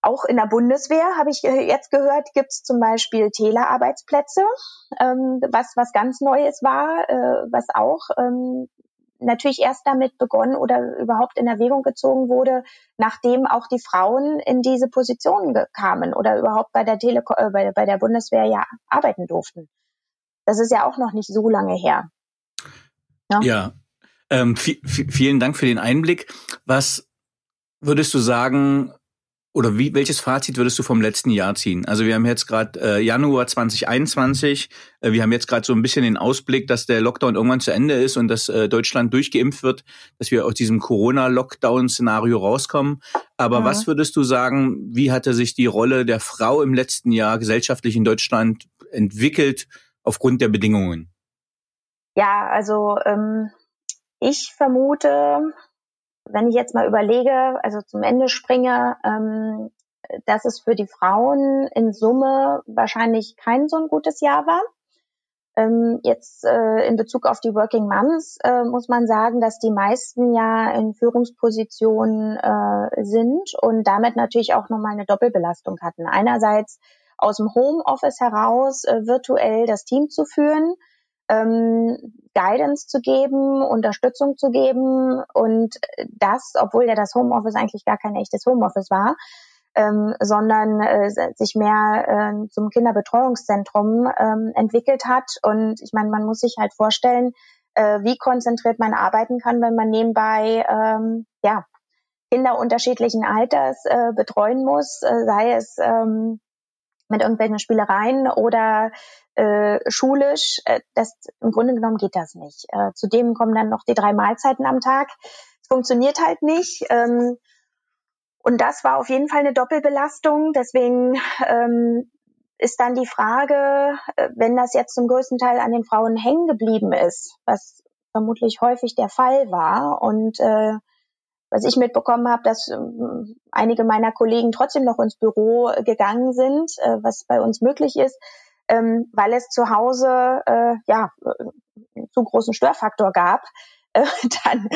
C: auch in der Bundeswehr habe ich äh, jetzt gehört, gibt es zum Beispiel Telearbeitsplätze, ähm, was was ganz Neues war, äh, was auch ähm, natürlich erst damit begonnen oder überhaupt in Erwägung gezogen wurde, nachdem auch die Frauen in diese Positionen kamen oder überhaupt bei der Tele äh, bei, bei der Bundeswehr ja arbeiten durften. Das ist ja auch noch nicht so lange her.
B: Ja, ja. Ähm, vielen Dank für den Einblick. Was würdest du sagen, oder wie, welches Fazit würdest du vom letzten Jahr ziehen? Also wir haben jetzt gerade äh, Januar 2021, äh, wir haben jetzt gerade so ein bisschen den Ausblick, dass der Lockdown irgendwann zu Ende ist und dass äh, Deutschland durchgeimpft wird, dass wir aus diesem Corona-Lockdown-Szenario rauskommen. Aber mhm. was würdest du sagen, wie hatte sich die Rolle der Frau im letzten Jahr gesellschaftlich in Deutschland entwickelt aufgrund der Bedingungen?
C: Ja, also ähm, ich vermute, wenn ich jetzt mal überlege, also zum Ende springe, ähm, dass es für die Frauen in Summe wahrscheinlich kein so ein gutes Jahr war. Ähm, jetzt äh, in Bezug auf die Working Moms äh, muss man sagen, dass die meisten ja in Führungspositionen äh, sind und damit natürlich auch nochmal eine Doppelbelastung hatten. Einerseits aus dem Homeoffice heraus äh, virtuell das Team zu führen ähm, Guidance zu geben, Unterstützung zu geben und das, obwohl ja das Homeoffice eigentlich gar kein echtes Homeoffice war, ähm, sondern äh, sich mehr äh, zum Kinderbetreuungszentrum ähm, entwickelt hat. Und ich meine, man muss sich halt vorstellen, äh, wie konzentriert man arbeiten kann, wenn man nebenbei ähm, ja Kinder unterschiedlichen Alters äh, betreuen muss, äh, sei es ähm, mit irgendwelchen Spielereien oder äh, schulisch. Äh, das im Grunde genommen geht das nicht. Äh, zudem kommen dann noch die drei Mahlzeiten am Tag. Es funktioniert halt nicht. Ähm, und das war auf jeden Fall eine Doppelbelastung. Deswegen ähm, ist dann die Frage, äh, wenn das jetzt zum größten Teil an den Frauen hängen geblieben ist, was vermutlich häufig der Fall war und äh, was ich mitbekommen habe, dass ähm, einige meiner Kollegen trotzdem noch ins Büro gegangen sind, äh, was bei uns möglich ist, ähm, weil es zu Hause äh, ja äh, zu großen Störfaktor gab. Äh, dann,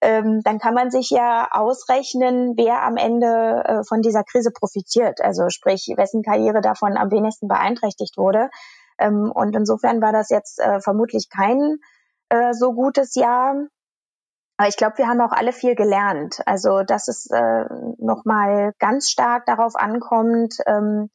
C: ähm, dann kann man sich ja ausrechnen, wer am Ende äh, von dieser Krise profitiert. Also sprich, wessen Karriere davon am wenigsten beeinträchtigt wurde. Ähm, und insofern war das jetzt äh, vermutlich kein äh, so gutes Jahr. Aber ich glaube, wir haben auch alle viel gelernt. Also, dass es äh, nochmal ganz stark darauf ankommt, ähm,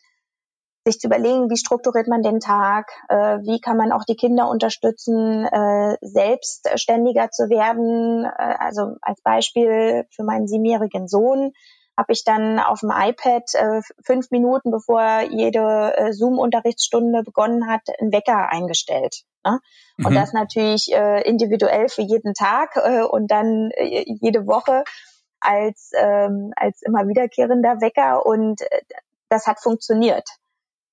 C: sich zu überlegen, wie strukturiert man den Tag, äh, wie kann man auch die Kinder unterstützen, äh, selbstständiger zu werden. Äh, also als Beispiel für meinen siebenjährigen Sohn habe ich dann auf dem iPad äh, fünf Minuten, bevor jede äh, Zoom-Unterrichtsstunde begonnen hat, einen Wecker eingestellt. Ne? Und mhm. das natürlich äh, individuell für jeden Tag äh, und dann äh, jede Woche als, ähm, als immer wiederkehrender Wecker und äh, das hat funktioniert.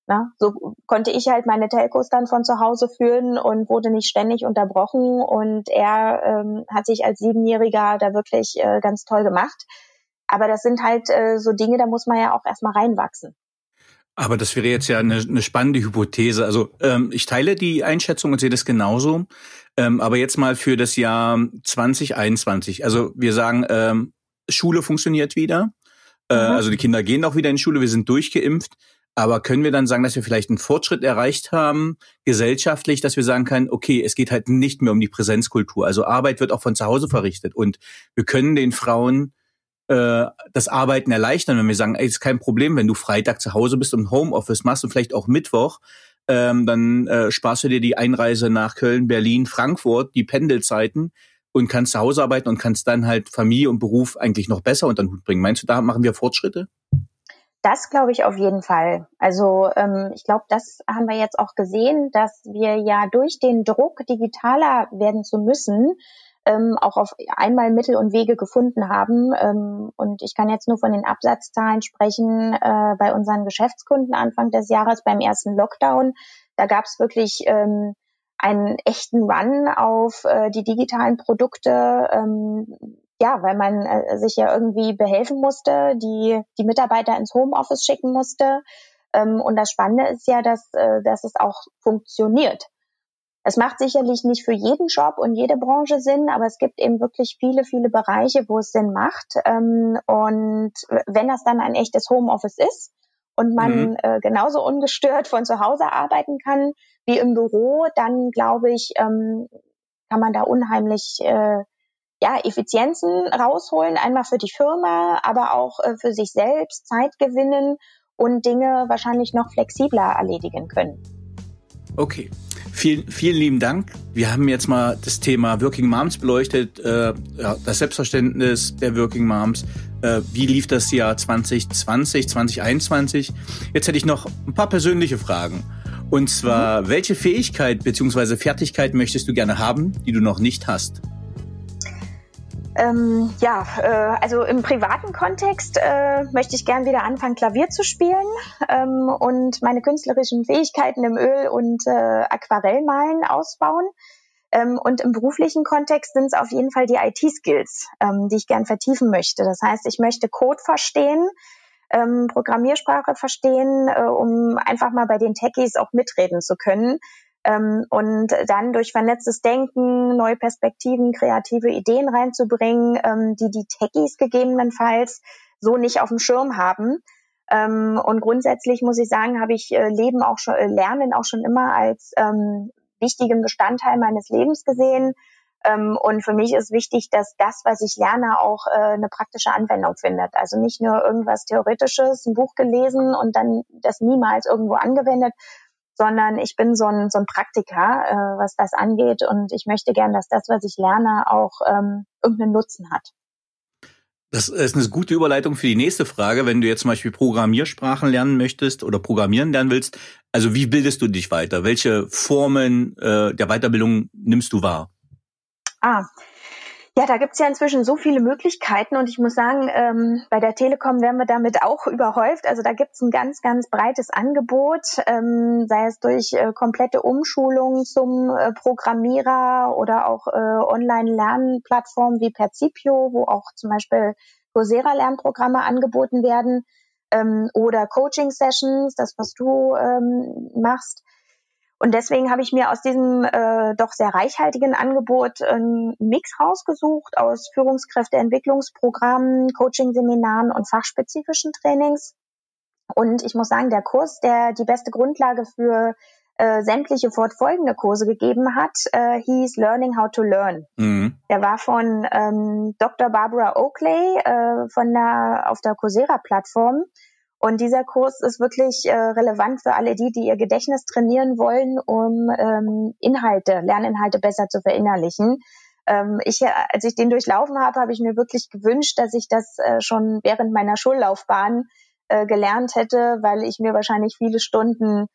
C: Na, so konnte ich halt meine Telcos dann von zu Hause führen und wurde nicht ständig unterbrochen. Und er ähm, hat sich als Siebenjähriger da wirklich äh, ganz toll gemacht. Aber das sind halt äh, so Dinge, da muss man ja auch erstmal reinwachsen.
B: Aber das wäre jetzt ja eine, eine spannende Hypothese. Also ähm, ich teile die Einschätzung und sehe das genauso. Ähm, aber jetzt mal für das Jahr 2021. Also wir sagen, ähm, Schule funktioniert wieder. Äh, mhm. Also die Kinder gehen auch wieder in Schule, wir sind durchgeimpft. Aber können wir dann sagen, dass wir vielleicht einen Fortschritt erreicht haben, gesellschaftlich, dass wir sagen können, okay, es geht halt nicht mehr um die Präsenzkultur. Also Arbeit wird auch von zu Hause verrichtet. Und wir können den Frauen äh, das Arbeiten erleichtern, wenn wir sagen, ey, ist kein Problem, wenn du Freitag zu Hause bist und Homeoffice machst und vielleicht auch Mittwoch, ähm, dann äh, sparst du dir die Einreise nach Köln, Berlin, Frankfurt, die Pendelzeiten und kannst zu Hause arbeiten und kannst dann halt Familie und Beruf eigentlich noch besser unter den Hut bringen. Meinst du, da machen wir Fortschritte?
C: Das glaube ich auf jeden Fall. Also ähm, ich glaube, das haben wir jetzt auch gesehen, dass wir ja durch den Druck, digitaler werden zu müssen, ähm, auch auf einmal Mittel und Wege gefunden haben. Ähm, und ich kann jetzt nur von den Absatzzahlen sprechen äh, bei unseren Geschäftskunden Anfang des Jahres beim ersten Lockdown. Da gab es wirklich ähm, einen echten Run auf äh, die digitalen Produkte. Ähm, ja, weil man äh, sich ja irgendwie behelfen musste, die, die Mitarbeiter ins Homeoffice schicken musste. Ähm, und das Spannende ist ja, dass, äh, dass es auch funktioniert. Es macht sicherlich nicht für jeden Job und jede Branche Sinn, aber es gibt eben wirklich viele, viele Bereiche, wo es Sinn macht. Ähm, und wenn das dann ein echtes Homeoffice ist und man mhm. äh, genauso ungestört von zu Hause arbeiten kann wie im Büro, dann glaube ich, ähm, kann man da unheimlich äh, ja, Effizienzen rausholen, einmal für die Firma, aber auch äh, für sich selbst Zeit gewinnen und Dinge wahrscheinlich noch flexibler erledigen können.
B: Okay. Vielen, vielen lieben Dank. Wir haben jetzt mal das Thema Working Moms beleuchtet, äh, ja, das Selbstverständnis der Working Moms, äh, wie lief das Jahr 2020, 2021? Jetzt hätte ich noch ein paar persönliche Fragen. Und zwar, mhm. welche Fähigkeit bzw. Fertigkeit möchtest du gerne haben, die du noch nicht hast?
C: Ähm, ja, äh, also im privaten Kontext äh, möchte ich gern wieder anfangen, Klavier zu spielen ähm, und meine künstlerischen Fähigkeiten im Öl- und äh, Aquarellmalen ausbauen. Ähm, und im beruflichen Kontext sind es auf jeden Fall die IT-Skills, ähm, die ich gern vertiefen möchte. Das heißt, ich möchte Code verstehen, ähm, Programmiersprache verstehen, äh, um einfach mal bei den Techies auch mitreden zu können ähm, und dann durch vernetztes Denken, neue Perspektiven, kreative Ideen reinzubringen, ähm, die die Techies gegebenenfalls so nicht auf dem Schirm haben. Ähm, und grundsätzlich muss ich sagen, habe ich äh, Leben auch schon, äh, Lernen auch schon immer als ähm, wichtigen Bestandteil meines Lebens gesehen. Ähm, und für mich ist wichtig, dass das, was ich lerne, auch äh, eine praktische Anwendung findet. Also nicht nur irgendwas Theoretisches, ein Buch gelesen und dann das niemals irgendwo angewendet, sondern ich bin so ein, so ein Praktiker, äh, was das angeht. Und ich möchte gern, dass das, was ich lerne, auch ähm, irgendeinen Nutzen hat.
B: Das ist eine gute Überleitung für die nächste Frage. Wenn du jetzt zum Beispiel Programmiersprachen lernen möchtest oder Programmieren lernen willst, also wie bildest du dich weiter? Welche Formen äh, der Weiterbildung nimmst du wahr?
C: Ah, ja, da gibt's ja inzwischen so viele Möglichkeiten und ich muss sagen, ähm, bei der Telekom werden wir damit auch überhäuft. Also da gibt's ein ganz, ganz breites Angebot, ähm, sei es durch äh, komplette Umschulungen zum äh, Programmierer oder auch äh, Online-Lernplattformen wie Percipio, wo auch zum Beispiel Coursera-Lernprogramme angeboten werden ähm, oder Coaching-Sessions, das was du ähm, machst. Und deswegen habe ich mir aus diesem äh, doch sehr reichhaltigen Angebot einen Mix rausgesucht aus Führungskräfteentwicklungsprogrammen, Coaching-Seminaren und fachspezifischen Trainings. Und ich muss sagen, der Kurs, der die beste Grundlage für äh, sämtliche fortfolgende Kurse gegeben hat, äh, hieß Learning How to Learn. Mhm. Der war von ähm, Dr. Barbara Oakley äh, von der auf der Coursera-Plattform und dieser Kurs ist wirklich äh, relevant für alle die, die ihr Gedächtnis trainieren wollen, um ähm, Inhalte, Lerninhalte besser zu verinnerlichen. Ähm, ich, äh, als ich den durchlaufen habe, habe ich mir wirklich gewünscht, dass ich das äh, schon während meiner Schullaufbahn äh, gelernt hätte, weil ich mir wahrscheinlich viele Stunden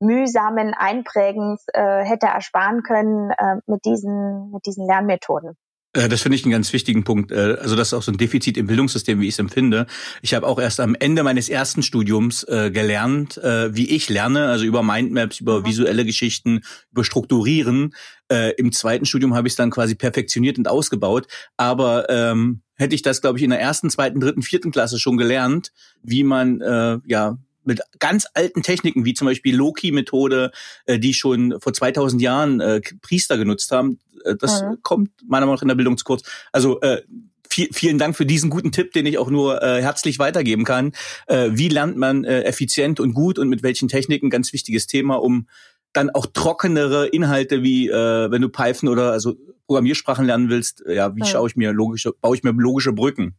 C: mühsamen Einprägens äh, hätte ersparen können äh, mit diesen mit diesen Lernmethoden.
B: Äh, das finde ich einen ganz wichtigen Punkt. Äh, also das ist auch so ein Defizit im Bildungssystem, wie ich es empfinde. Ich habe auch erst am Ende meines ersten Studiums äh, gelernt, äh, wie ich lerne, also über Mindmaps, über mhm. visuelle Geschichten, über Strukturieren. Äh, Im zweiten Studium habe ich es dann quasi perfektioniert und ausgebaut. Aber ähm, hätte ich das, glaube ich, in der ersten, zweiten, dritten, vierten Klasse schon gelernt, wie man äh, ja mit ganz alten Techniken, wie zum Beispiel Loki-Methode, äh, die schon vor 2000 Jahren äh, Priester genutzt haben. Äh, das mhm. kommt meiner Meinung nach in der Bildung zu kurz. Also äh, viel, vielen Dank für diesen guten Tipp, den ich auch nur äh, herzlich weitergeben kann. Äh, wie lernt man äh, effizient und gut und mit welchen Techniken? Ganz wichtiges Thema, um dann auch trockenere Inhalte wie äh, wenn du Python oder also Programmiersprachen lernen willst, ja, wie ja. schaue ich mir logische, baue ich mir logische Brücken?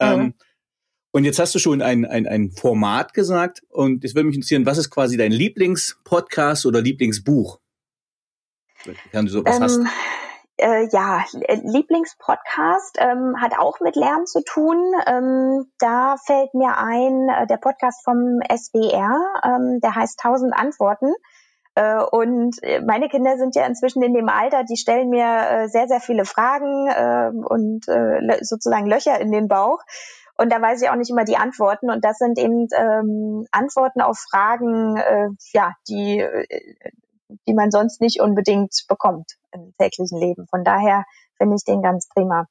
B: Mhm. Ähm, und jetzt hast du schon ein, ein, ein Format gesagt und es würde mich interessieren, was ist quasi dein Lieblingspodcast oder Lieblingsbuch?
C: Wenn du sowas ähm, hast. Äh, ja, Lieblingspodcast ähm, hat auch mit Lernen zu tun. Ähm, da fällt mir ein äh, der Podcast vom SWR, ähm, der heißt Tausend Antworten. Äh, und meine Kinder sind ja inzwischen in dem Alter, die stellen mir äh, sehr, sehr viele Fragen äh, und äh, sozusagen Löcher in den Bauch. Und da weiß ich auch nicht immer die Antworten. Und das sind eben ähm, Antworten auf Fragen, äh, ja, die, äh, die man sonst nicht unbedingt bekommt im täglichen Leben. Von daher finde ich den ganz prima.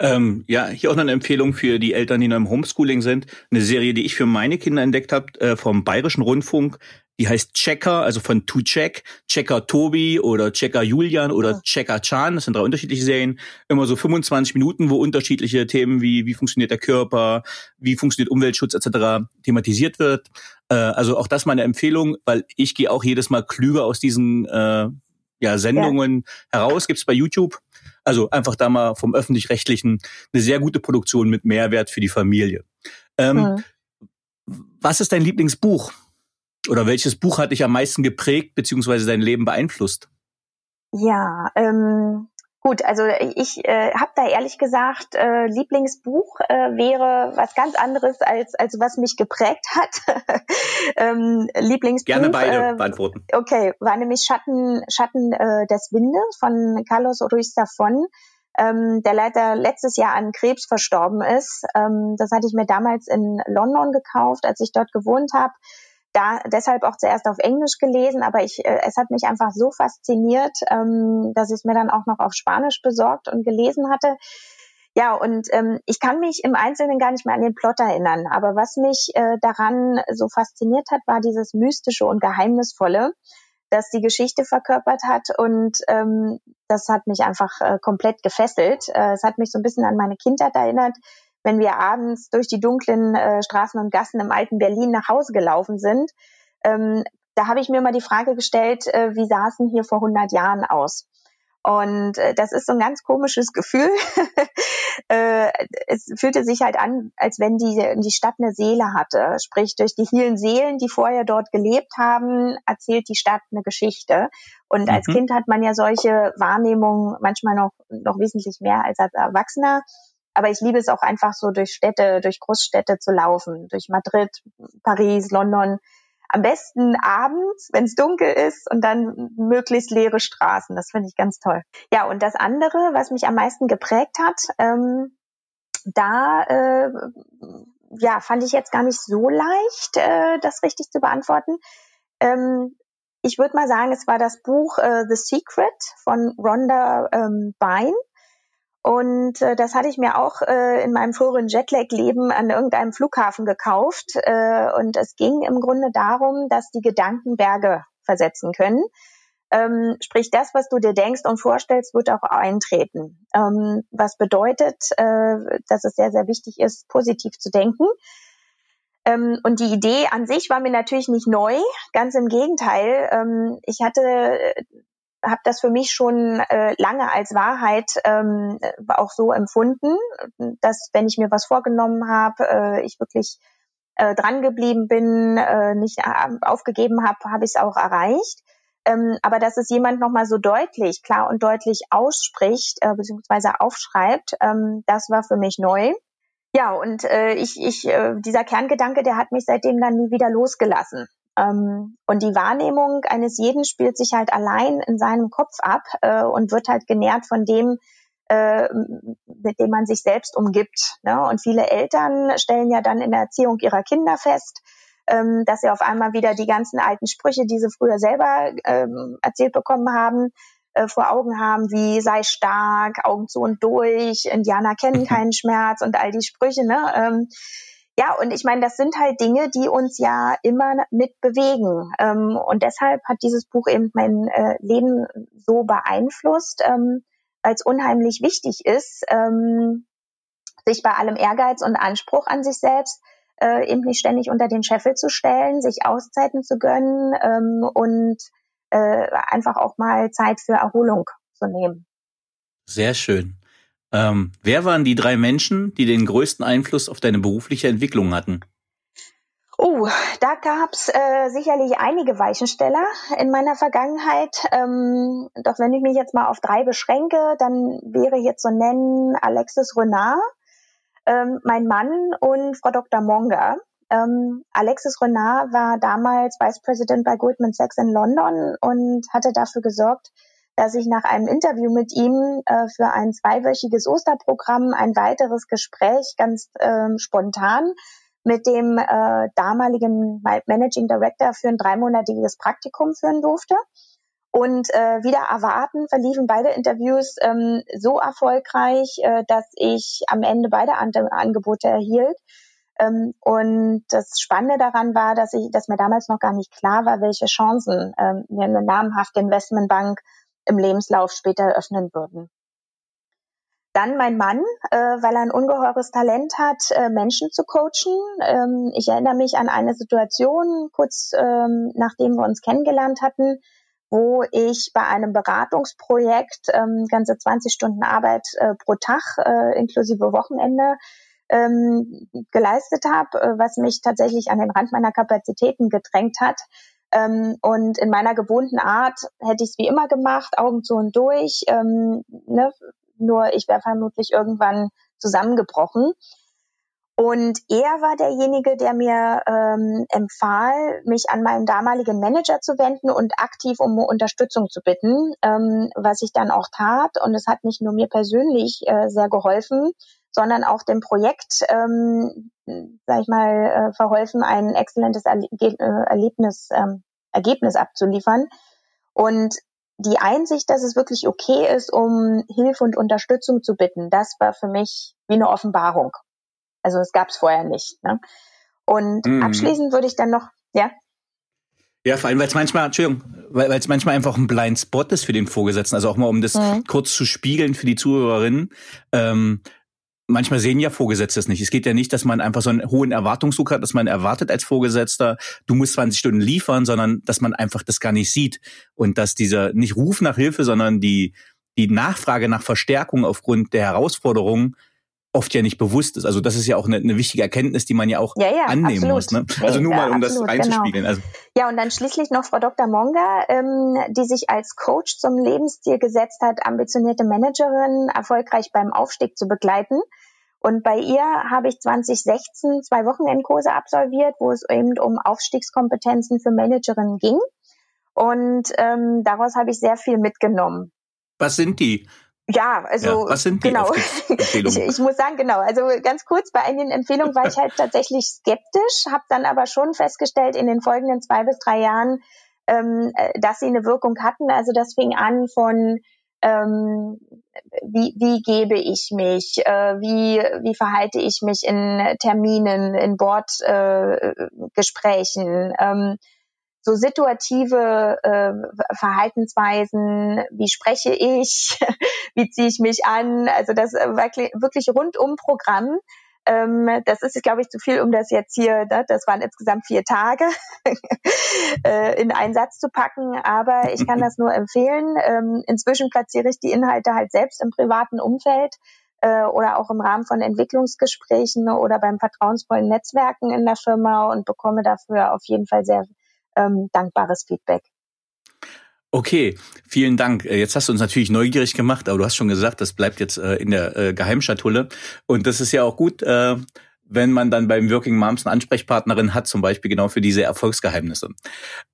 B: Ähm, ja, hier auch noch eine Empfehlung für die Eltern, die noch im Homeschooling sind. Eine Serie, die ich für meine Kinder entdeckt habe, äh, vom Bayerischen Rundfunk. Die heißt Checker, also von To Check, Checker Tobi oder Checker Julian oder ja. Checker Chan. Das sind drei unterschiedliche Serien. Immer so 25 Minuten, wo unterschiedliche Themen wie wie funktioniert der Körper, wie funktioniert Umweltschutz etc. thematisiert wird. Äh, also auch das meine Empfehlung, weil ich gehe auch jedes Mal klüger aus diesen äh, ja, Sendungen ja. heraus. Gibt's bei YouTube. Also einfach da mal vom öffentlich-rechtlichen eine sehr gute Produktion mit Mehrwert für die Familie. Ähm, mhm. Was ist dein Lieblingsbuch? Oder welches Buch hat dich am meisten geprägt beziehungsweise dein Leben beeinflusst?
C: Ja, ähm, Gut, also ich äh, habe da ehrlich gesagt, äh, Lieblingsbuch äh, wäre was ganz anderes als als was mich geprägt hat. ähm, Lieblingsbuch.
B: Gerne beide äh, beantworten.
C: Okay, war nämlich Schatten Schatten äh, des Windes von Carlos Ruiz Zafón, ähm, der leider letztes Jahr an Krebs verstorben ist. Ähm, das hatte ich mir damals in London gekauft, als ich dort gewohnt habe da deshalb auch zuerst auf Englisch gelesen, aber ich, äh, es hat mich einfach so fasziniert, ähm, dass ich es mir dann auch noch auf Spanisch besorgt und gelesen hatte. Ja, und ähm, ich kann mich im Einzelnen gar nicht mehr an den Plot erinnern, aber was mich äh, daran so fasziniert hat, war dieses Mystische und Geheimnisvolle, das die Geschichte verkörpert hat und ähm, das hat mich einfach äh, komplett gefesselt. Äh, es hat mich so ein bisschen an meine Kindheit erinnert, wenn wir abends durch die dunklen äh, Straßen und Gassen im alten Berlin nach Hause gelaufen sind. Ähm, da habe ich mir mal die Frage gestellt, äh, wie sah es denn hier vor 100 Jahren aus? Und äh, das ist so ein ganz komisches Gefühl. äh, es fühlte sich halt an, als wenn die, die Stadt eine Seele hatte. Sprich, durch die vielen Seelen, die vorher dort gelebt haben, erzählt die Stadt eine Geschichte. Und mhm. als Kind hat man ja solche Wahrnehmungen manchmal noch, noch wesentlich mehr als als Erwachsener. Aber ich liebe es auch einfach so durch Städte, durch Großstädte zu laufen, durch Madrid, Paris, London. Am besten abends, wenn es dunkel ist und dann möglichst leere Straßen. Das finde ich ganz toll. Ja, und das andere, was mich am meisten geprägt hat, ähm, da äh, ja, fand ich jetzt gar nicht so leicht, äh, das richtig zu beantworten. Ähm, ich würde mal sagen, es war das Buch äh, The Secret von Rhonda ähm, Byrne. Und äh, das hatte ich mir auch äh, in meinem früheren Jetlag-Leben an irgendeinem Flughafen gekauft. Äh, und es ging im Grunde darum, dass die Gedanken Berge versetzen können. Ähm, sprich, das, was du dir denkst und vorstellst, wird auch eintreten. Ähm, was bedeutet, äh, dass es sehr, sehr wichtig ist, positiv zu denken. Ähm, und die Idee an sich war mir natürlich nicht neu, ganz im Gegenteil. Ähm, ich hatte habe das für mich schon äh, lange als Wahrheit ähm, auch so empfunden, dass wenn ich mir was vorgenommen habe, äh, ich wirklich äh, dran geblieben bin, äh, nicht äh, aufgegeben habe, habe ich es auch erreicht. Ähm, aber dass es jemand nochmal so deutlich, klar und deutlich ausspricht, äh, beziehungsweise aufschreibt, ähm, das war für mich neu. Ja, und äh, ich, ich, äh, dieser Kerngedanke, der hat mich seitdem dann nie wieder losgelassen. Ähm, und die Wahrnehmung eines jeden spielt sich halt allein in seinem Kopf ab äh, und wird halt genährt von dem, äh, mit dem man sich selbst umgibt. Ne? Und viele Eltern stellen ja dann in der Erziehung ihrer Kinder fest, ähm, dass sie auf einmal wieder die ganzen alten Sprüche, die sie früher selber ähm, erzählt bekommen haben, äh, vor Augen haben, wie sei stark, Augen zu und durch, Indianer kennen keinen Schmerz und all die Sprüche. Ne? Ähm, ja, und ich meine, das sind halt Dinge, die uns ja immer mit bewegen. Ähm, und deshalb hat dieses Buch eben mein äh, Leben so beeinflusst, ähm, weil es unheimlich wichtig ist, ähm, sich bei allem Ehrgeiz und Anspruch an sich selbst äh, eben nicht ständig unter den Scheffel zu stellen, sich Auszeiten zu gönnen ähm, und äh, einfach auch mal Zeit für Erholung zu nehmen.
B: Sehr schön. Ähm, wer waren die drei Menschen, die den größten Einfluss auf deine berufliche Entwicklung hatten?
C: Oh, da gab's äh, sicherlich einige Weichensteller in meiner Vergangenheit. Ähm, doch wenn ich mich jetzt mal auf drei beschränke, dann wäre jetzt so nennen Alexis Renard, ähm, mein Mann und Frau Dr. Monger. Ähm, Alexis Renard war damals Vice President bei Goldman Sachs in London und hatte dafür gesorgt, dass ich nach einem Interview mit ihm äh, für ein zweiwöchiges Osterprogramm ein weiteres Gespräch ganz ähm, spontan mit dem äh, damaligen Managing Director für ein dreimonatiges Praktikum führen durfte. Und äh, wieder erwarten verliefen beide Interviews ähm, so erfolgreich, äh, dass ich am Ende beide An Angebote erhielt. Ähm, und das Spannende daran war, dass ich, dass mir damals noch gar nicht klar war, welche Chancen ähm, mir eine namhafte Investmentbank im Lebenslauf später eröffnen würden. Dann mein Mann, äh, weil er ein ungeheures Talent hat, äh, Menschen zu coachen. Ähm, ich erinnere mich an eine Situation, kurz ähm, nachdem wir uns kennengelernt hatten, wo ich bei einem Beratungsprojekt ähm, ganze 20 Stunden Arbeit äh, pro Tag äh, inklusive Wochenende ähm, geleistet habe, äh, was mich tatsächlich an den Rand meiner Kapazitäten gedrängt hat Ähm, und in meiner gewohnten Art hätte ich es wie immer gemacht, Augen zu und durch. Ähm, ne? Nur ich wäre vermutlich irgendwann zusammengebrochen. Und er war derjenige, der mir ähm, empfahl, mich an meinen damaligen Manager zu wenden und aktiv um Unterstützung zu bitten, ähm, was ich dann auch tat. Und es hat nicht nur mir persönlich äh, sehr geholfen, sondern auch dem Projekt, ähm, sag ich mal, äh, verholfen, ein exzellentes Erle äh, Erlebnis, ähm, Ergebnis abzuliefern. Und die Einsicht, dass es wirklich okay ist, um Hilfe und Unterstützung zu bitten, das war für mich wie eine Offenbarung. Also es gab es vorher nicht. Ne? Und mhm. abschließend würde ich dann noch, ja.
B: Ja, vor allem, weil es manchmal, Entschuldigung, weil es manchmal einfach ein Blind Spot ist für den Vorgesetzten. Also auch mal, um das mhm. kurz zu spiegeln für die Zuhörerinnen. Ähm, manchmal sehen ja Vorgesetzte es nicht. Es geht ja nicht, dass man einfach so einen hohen Erwartungsdruck hat, dass man erwartet als Vorgesetzter, du musst 20 Stunden liefern, sondern dass man einfach das gar nicht sieht. Und dass dieser nicht Ruf nach Hilfe, sondern die, die Nachfrage nach Verstärkung aufgrund der Herausforderungen oft ja nicht bewusst ist. Also das ist ja auch eine, eine wichtige Erkenntnis, die man ja auch ja, ja, annehmen absolut. muss. Ne? Also nur mal, um absolut, das reinzuspiegeln.
C: Genau. Also. Ja, und dann schließlich noch Frau Dr. Monga, ähm, die sich als Coach zum Lebensstil gesetzt hat, ambitionierte Managerin erfolgreich beim Aufstieg zu begleiten. Und bei ihr habe ich 2016 zwei Wochenendkurse absolviert, wo es eben um Aufstiegskompetenzen für Managerinnen ging. Und ähm, daraus habe ich sehr viel mitgenommen.
B: Was sind die?
C: Ja, also
B: ja, was sind die
C: genau. ich, ich muss sagen, genau. Also ganz kurz bei einigen Empfehlungen war ich halt tatsächlich skeptisch, habe dann aber schon festgestellt in den folgenden zwei bis drei Jahren, ähm, äh, dass sie eine Wirkung hatten. Also das fing an von ähm, wie, wie gebe ich mich, äh, wie, wie verhalte ich mich in Terminen, in Bordgesprächen, äh, ähm, so situative äh, Verhaltensweisen, wie spreche ich, wie ziehe ich mich an, also das äh, wirklich, wirklich rundum Programm. Ähm, das ist, glaube ich, zu viel, um das jetzt hier, ne, das waren insgesamt vier Tage, äh, in einen Satz zu packen, aber ich kann das nur empfehlen. Ähm, inzwischen platziere ich die Inhalte halt selbst im privaten Umfeld äh, oder auch im Rahmen von Entwicklungsgesprächen oder beim vertrauensvollen Netzwerken in der Firma und bekomme dafür auf jeden Fall sehr ähm, dankbares Feedback.
B: Okay, vielen Dank. Äh, jetzt hast du uns natürlich neugierig gemacht, aber du hast schon gesagt, das bleibt jetzt äh, in der äh, Geheimschatulle. Und das ist ja auch gut, äh, wenn man dann beim Working Moms eine Ansprechpartnerin hat, zum Beispiel genau für diese Erfolgsgeheimnisse.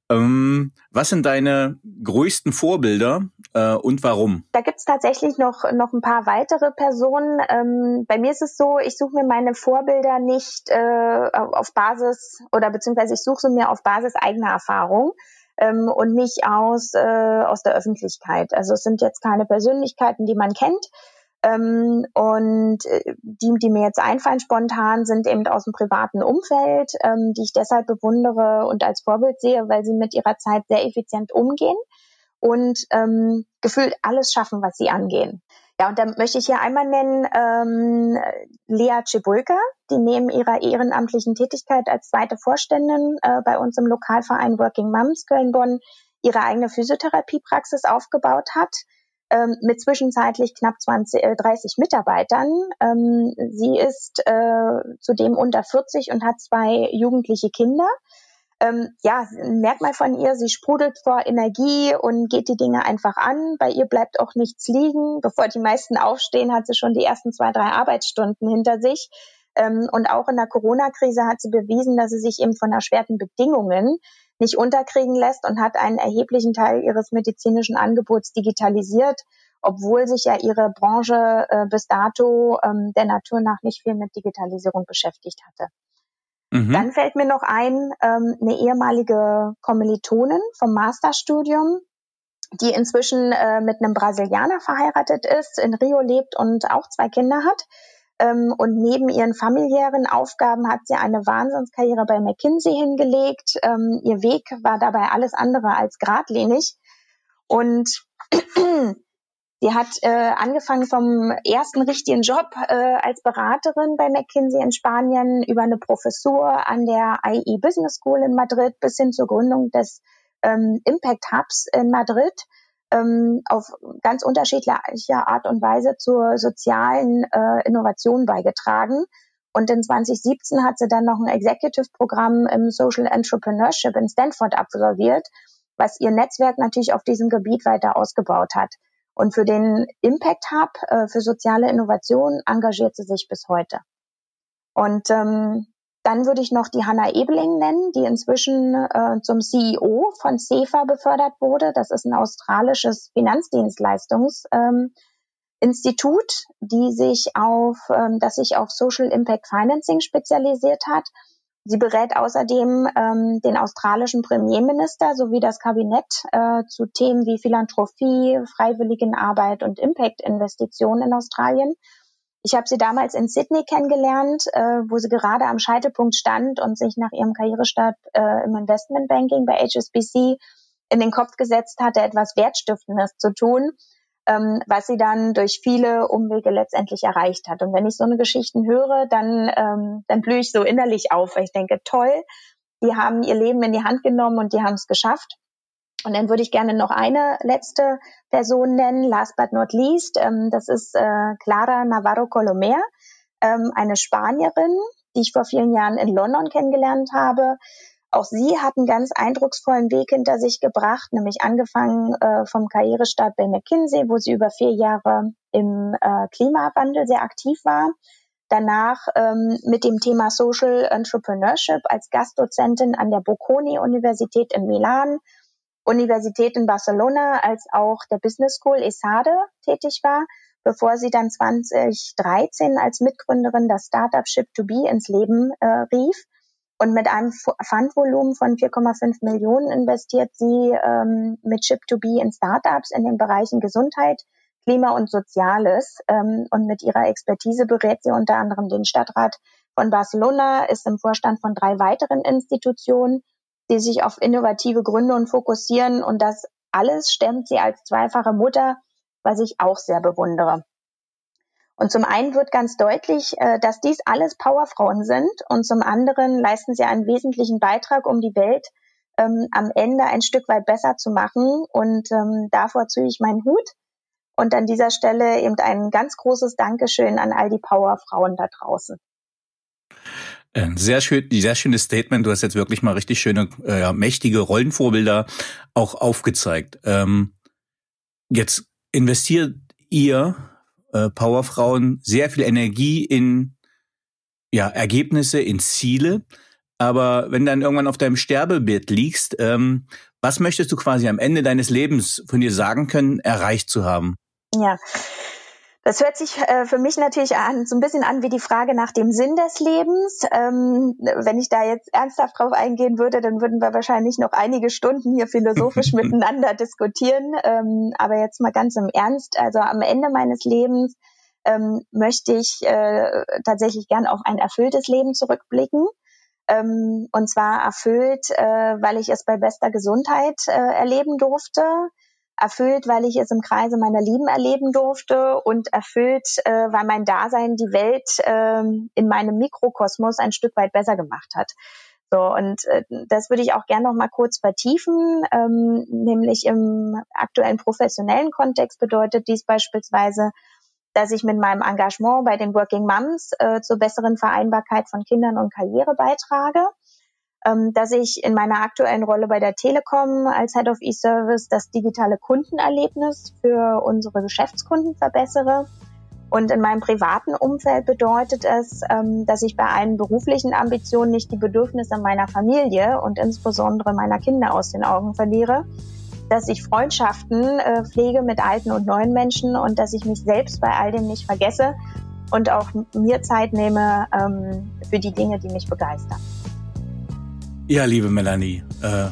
B: Ähm, was sind deine größten Vorbilder äh, und warum?
C: Da gibt's tatsächlich noch, noch ein paar weitere Personen. Ähm, bei mir ist es so, ich suche mir meine Vorbilder nicht äh, auf Basis oder beziehungsweise ich suche sie mir auf Basis eigener Erfahrung ähm, und nicht aus, äh, aus der Öffentlichkeit. Also es sind jetzt keine Persönlichkeiten, die man kennt. Ähm, und äh, die, die mir jetzt einfallen spontan, sind eben aus dem privaten Umfeld, ähm, die ich deshalb bewundere und als Vorbild sehe, weil sie mit ihrer Zeit sehr effizient umgehen und ähm, gefühlt alles schaffen, was sie angehen. Ja, und da möchte ich hier einmal nennen ähm, Lea Cebulka, die neben ihrer ehrenamtlichen Tätigkeit als zweite Vorständin äh, bei uns im Lokalverein Working Moms Köln-Bonn ihre eigene Physiotherapiepraxis aufgebaut hat, ähm, mit zwischenzeitlich knapp 20, äh, 30 Mitarbeitern. Ähm, sie ist äh, zudem unter 40 und hat zwei jugendliche Kinder ähm, ja, ein Merkmal von ihr, sie sprudelt vor Energie und geht die Dinge einfach an. Bei ihr bleibt auch nichts liegen. Bevor die meisten aufstehen, hat sie schon die ersten zwei, drei Arbeitsstunden hinter sich. Ähm, und auch in der Corona-Krise hat sie bewiesen, dass sie sich eben von erschwerten Bedingungen nicht unterkriegen lässt und hat einen erheblichen Teil ihres medizinischen Angebots digitalisiert, obwohl sich ja ihre Branche äh, bis dato ähm, der Natur nach nicht viel mit Digitalisierung beschäftigt hatte. Mhm. Dann fällt mir noch ein, ähm, eine ehemalige Kommilitonin vom Masterstudium, die inzwischen äh, mit einem Brasilianer verheiratet ist, in Rio lebt und auch zwei Kinder hat. Ähm, und neben ihren familiären Aufgaben hat sie eine Wahnsinnskarriere bei McKinsey hingelegt. Ähm, ihr Weg war dabei alles andere als geradlinig. Und Sie hat äh, angefangen vom ersten richtigen Job äh, als Beraterin bei McKinsey in Spanien über eine Professur an der IE Business School in Madrid bis hin zur Gründung des ähm, Impact Hubs in Madrid ähm, auf ganz unterschiedlicher Art und Weise zur sozialen äh, Innovation beigetragen. Und in 2017 hat sie dann noch ein Executive-Programm im Social Entrepreneurship in Stanford absolviert, was ihr Netzwerk natürlich auf diesem Gebiet weiter ausgebaut hat. Und für den Impact Hub äh, für soziale Innovation engagiert sie sich bis heute. Und ähm, dann würde ich noch die Hanna Ebeling nennen, die inzwischen äh, zum CEO von CEFA befördert wurde. Das ist ein australisches Finanzdienstleistungsinstitut, ähm, die sich auf, ähm, das sich auf Social Impact Financing spezialisiert hat. Sie berät außerdem ähm, den australischen Premierminister sowie das Kabinett äh, zu Themen wie Philanthropie, Freiwilligenarbeit und Impact-Investitionen in Australien. Ich habe sie damals in Sydney kennengelernt, äh, wo sie gerade am Scheitelpunkt stand und sich nach ihrem Karrierestart äh, im Investmentbanking bei HSBC in den Kopf gesetzt hatte, etwas Wertstiftendes zu tun ähm, was sie dann durch viele Umwege letztendlich erreicht hat. Und wenn ich so eine Geschichten höre, dann, ähm, dann blühe ich so innerlich auf, weil ich denke, toll, die haben ihr Leben in die Hand genommen und die haben es geschafft. Und dann würde ich gerne noch eine letzte Person nennen, last but not least. Ähm, das ist äh, Clara Navarro Colomer, ähm, eine Spanierin, die ich vor vielen Jahren in London kennengelernt habe, auch sie hat einen ganz eindrucksvollen Weg hinter sich gebracht, nämlich angefangen äh, vom Karrierestart bei McKinsey, wo sie über vier Jahre im äh, Klimawandel sehr aktiv war. Danach ähm, mit dem Thema Social Entrepreneurship als Gastdozentin an der Bocconi Universität in Milan, Universität in Barcelona als auch der Business School ESADE tätig war, bevor sie dann 2013 als Mitgründerin das Startup Ship2B ins Leben äh, rief und mit einem Fundvolumen von 4,5 Millionen investiert sie ähm, mit Chip2B in Startups in den Bereichen Gesundheit, Klima und Soziales. Ähm, und mit ihrer Expertise berät sie unter anderem den Stadtrat von Barcelona, ist im Vorstand von drei weiteren Institutionen, die sich auf innovative Gründe und fokussieren. Und das alles stemmt sie als zweifache Mutter, was ich auch sehr bewundere. Und zum einen wird ganz deutlich, äh, dass dies alles Powerfrauen sind und zum anderen leisten sie einen wesentlichen Beitrag, um die Welt ähm, am Ende ein Stück weit besser zu machen. Und ähm, davor ziehe ich meinen Hut. Und an dieser Stelle eben ein ganz großes Dankeschön an all die Powerfrauen da draußen.
B: Sehr schön, sehr schönes Statement. Du hast jetzt wirklich mal richtig schöne, äh, mächtige Rollenvorbilder auch aufgezeigt. Ähm, jetzt investiert ihr äh, Powerfrauen sehr viel Energie in ja, Ergebnisse, in Ziele. Aber wenn dann irgendwann auf deinem Sterbebett liegst, ähm, was möchtest du quasi am Ende deines Lebens von dir sagen können, erreicht zu haben?
C: Ja, das hört sich äh, für mich natürlich an, so ein bisschen an wie die Frage nach dem Sinn des Lebens. Ähm, wenn ich da jetzt ernsthaft drauf eingehen würde, dann würden wir wahrscheinlich noch einige Stunden hier philosophisch miteinander diskutieren. Ähm, aber jetzt mal ganz im Ernst. Also am Ende meines Lebens ähm, möchte ich äh, tatsächlich gern auf ein erfülltes Leben zurückblicken. Ähm, und zwar erfüllt, äh, weil ich es bei bester Gesundheit äh, erleben durfte erfüllt, weil ich es im Kreise meiner Lieben erleben durfte und erfüllt, äh, weil mein Dasein die Welt äh, in meinem Mikrokosmos ein Stück weit besser gemacht hat. So, und äh, das würde ich auch gerne noch mal kurz vertiefen, ähm, nämlich im aktuellen professionellen Kontext bedeutet dies beispielsweise, dass ich mit meinem Engagement bei den Working Moms äh, zur besseren Vereinbarkeit von Kindern und Karriere beitrage ähm, dass ich in meiner aktuellen Rolle bei der Telekom als Head of E-Service das digitale Kundenerlebnis für unsere Geschäftskunden verbessere. Und in meinem privaten Umfeld bedeutet es, ähm, dass ich bei allen beruflichen Ambitionen nicht die Bedürfnisse meiner Familie und insbesondere meiner Kinder aus den Augen verliere, dass ich Freundschaften äh, pflege mit alten und neuen Menschen und dass ich mich selbst bei all dem nicht vergesse und auch mir Zeit nehme ähm, für die Dinge, die mich begeistern.
B: Ja, liebe Melanie, äh,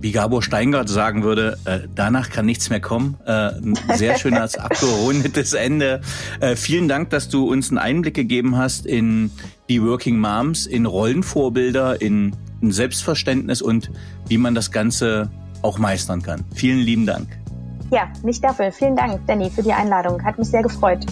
B: wie Gabor Steingart sagen würde, äh, danach kann nichts mehr kommen. Äh, ein sehr schönes abgerundetes Ende. Äh, vielen Dank, dass du uns einen Einblick gegeben hast in die Working Moms, in Rollenvorbilder, in ein Selbstverständnis und wie man das Ganze auch meistern kann. Vielen lieben Dank.
C: Ja, nicht dafür. Vielen Dank, Danny, für die Einladung. Hat mich sehr gefreut.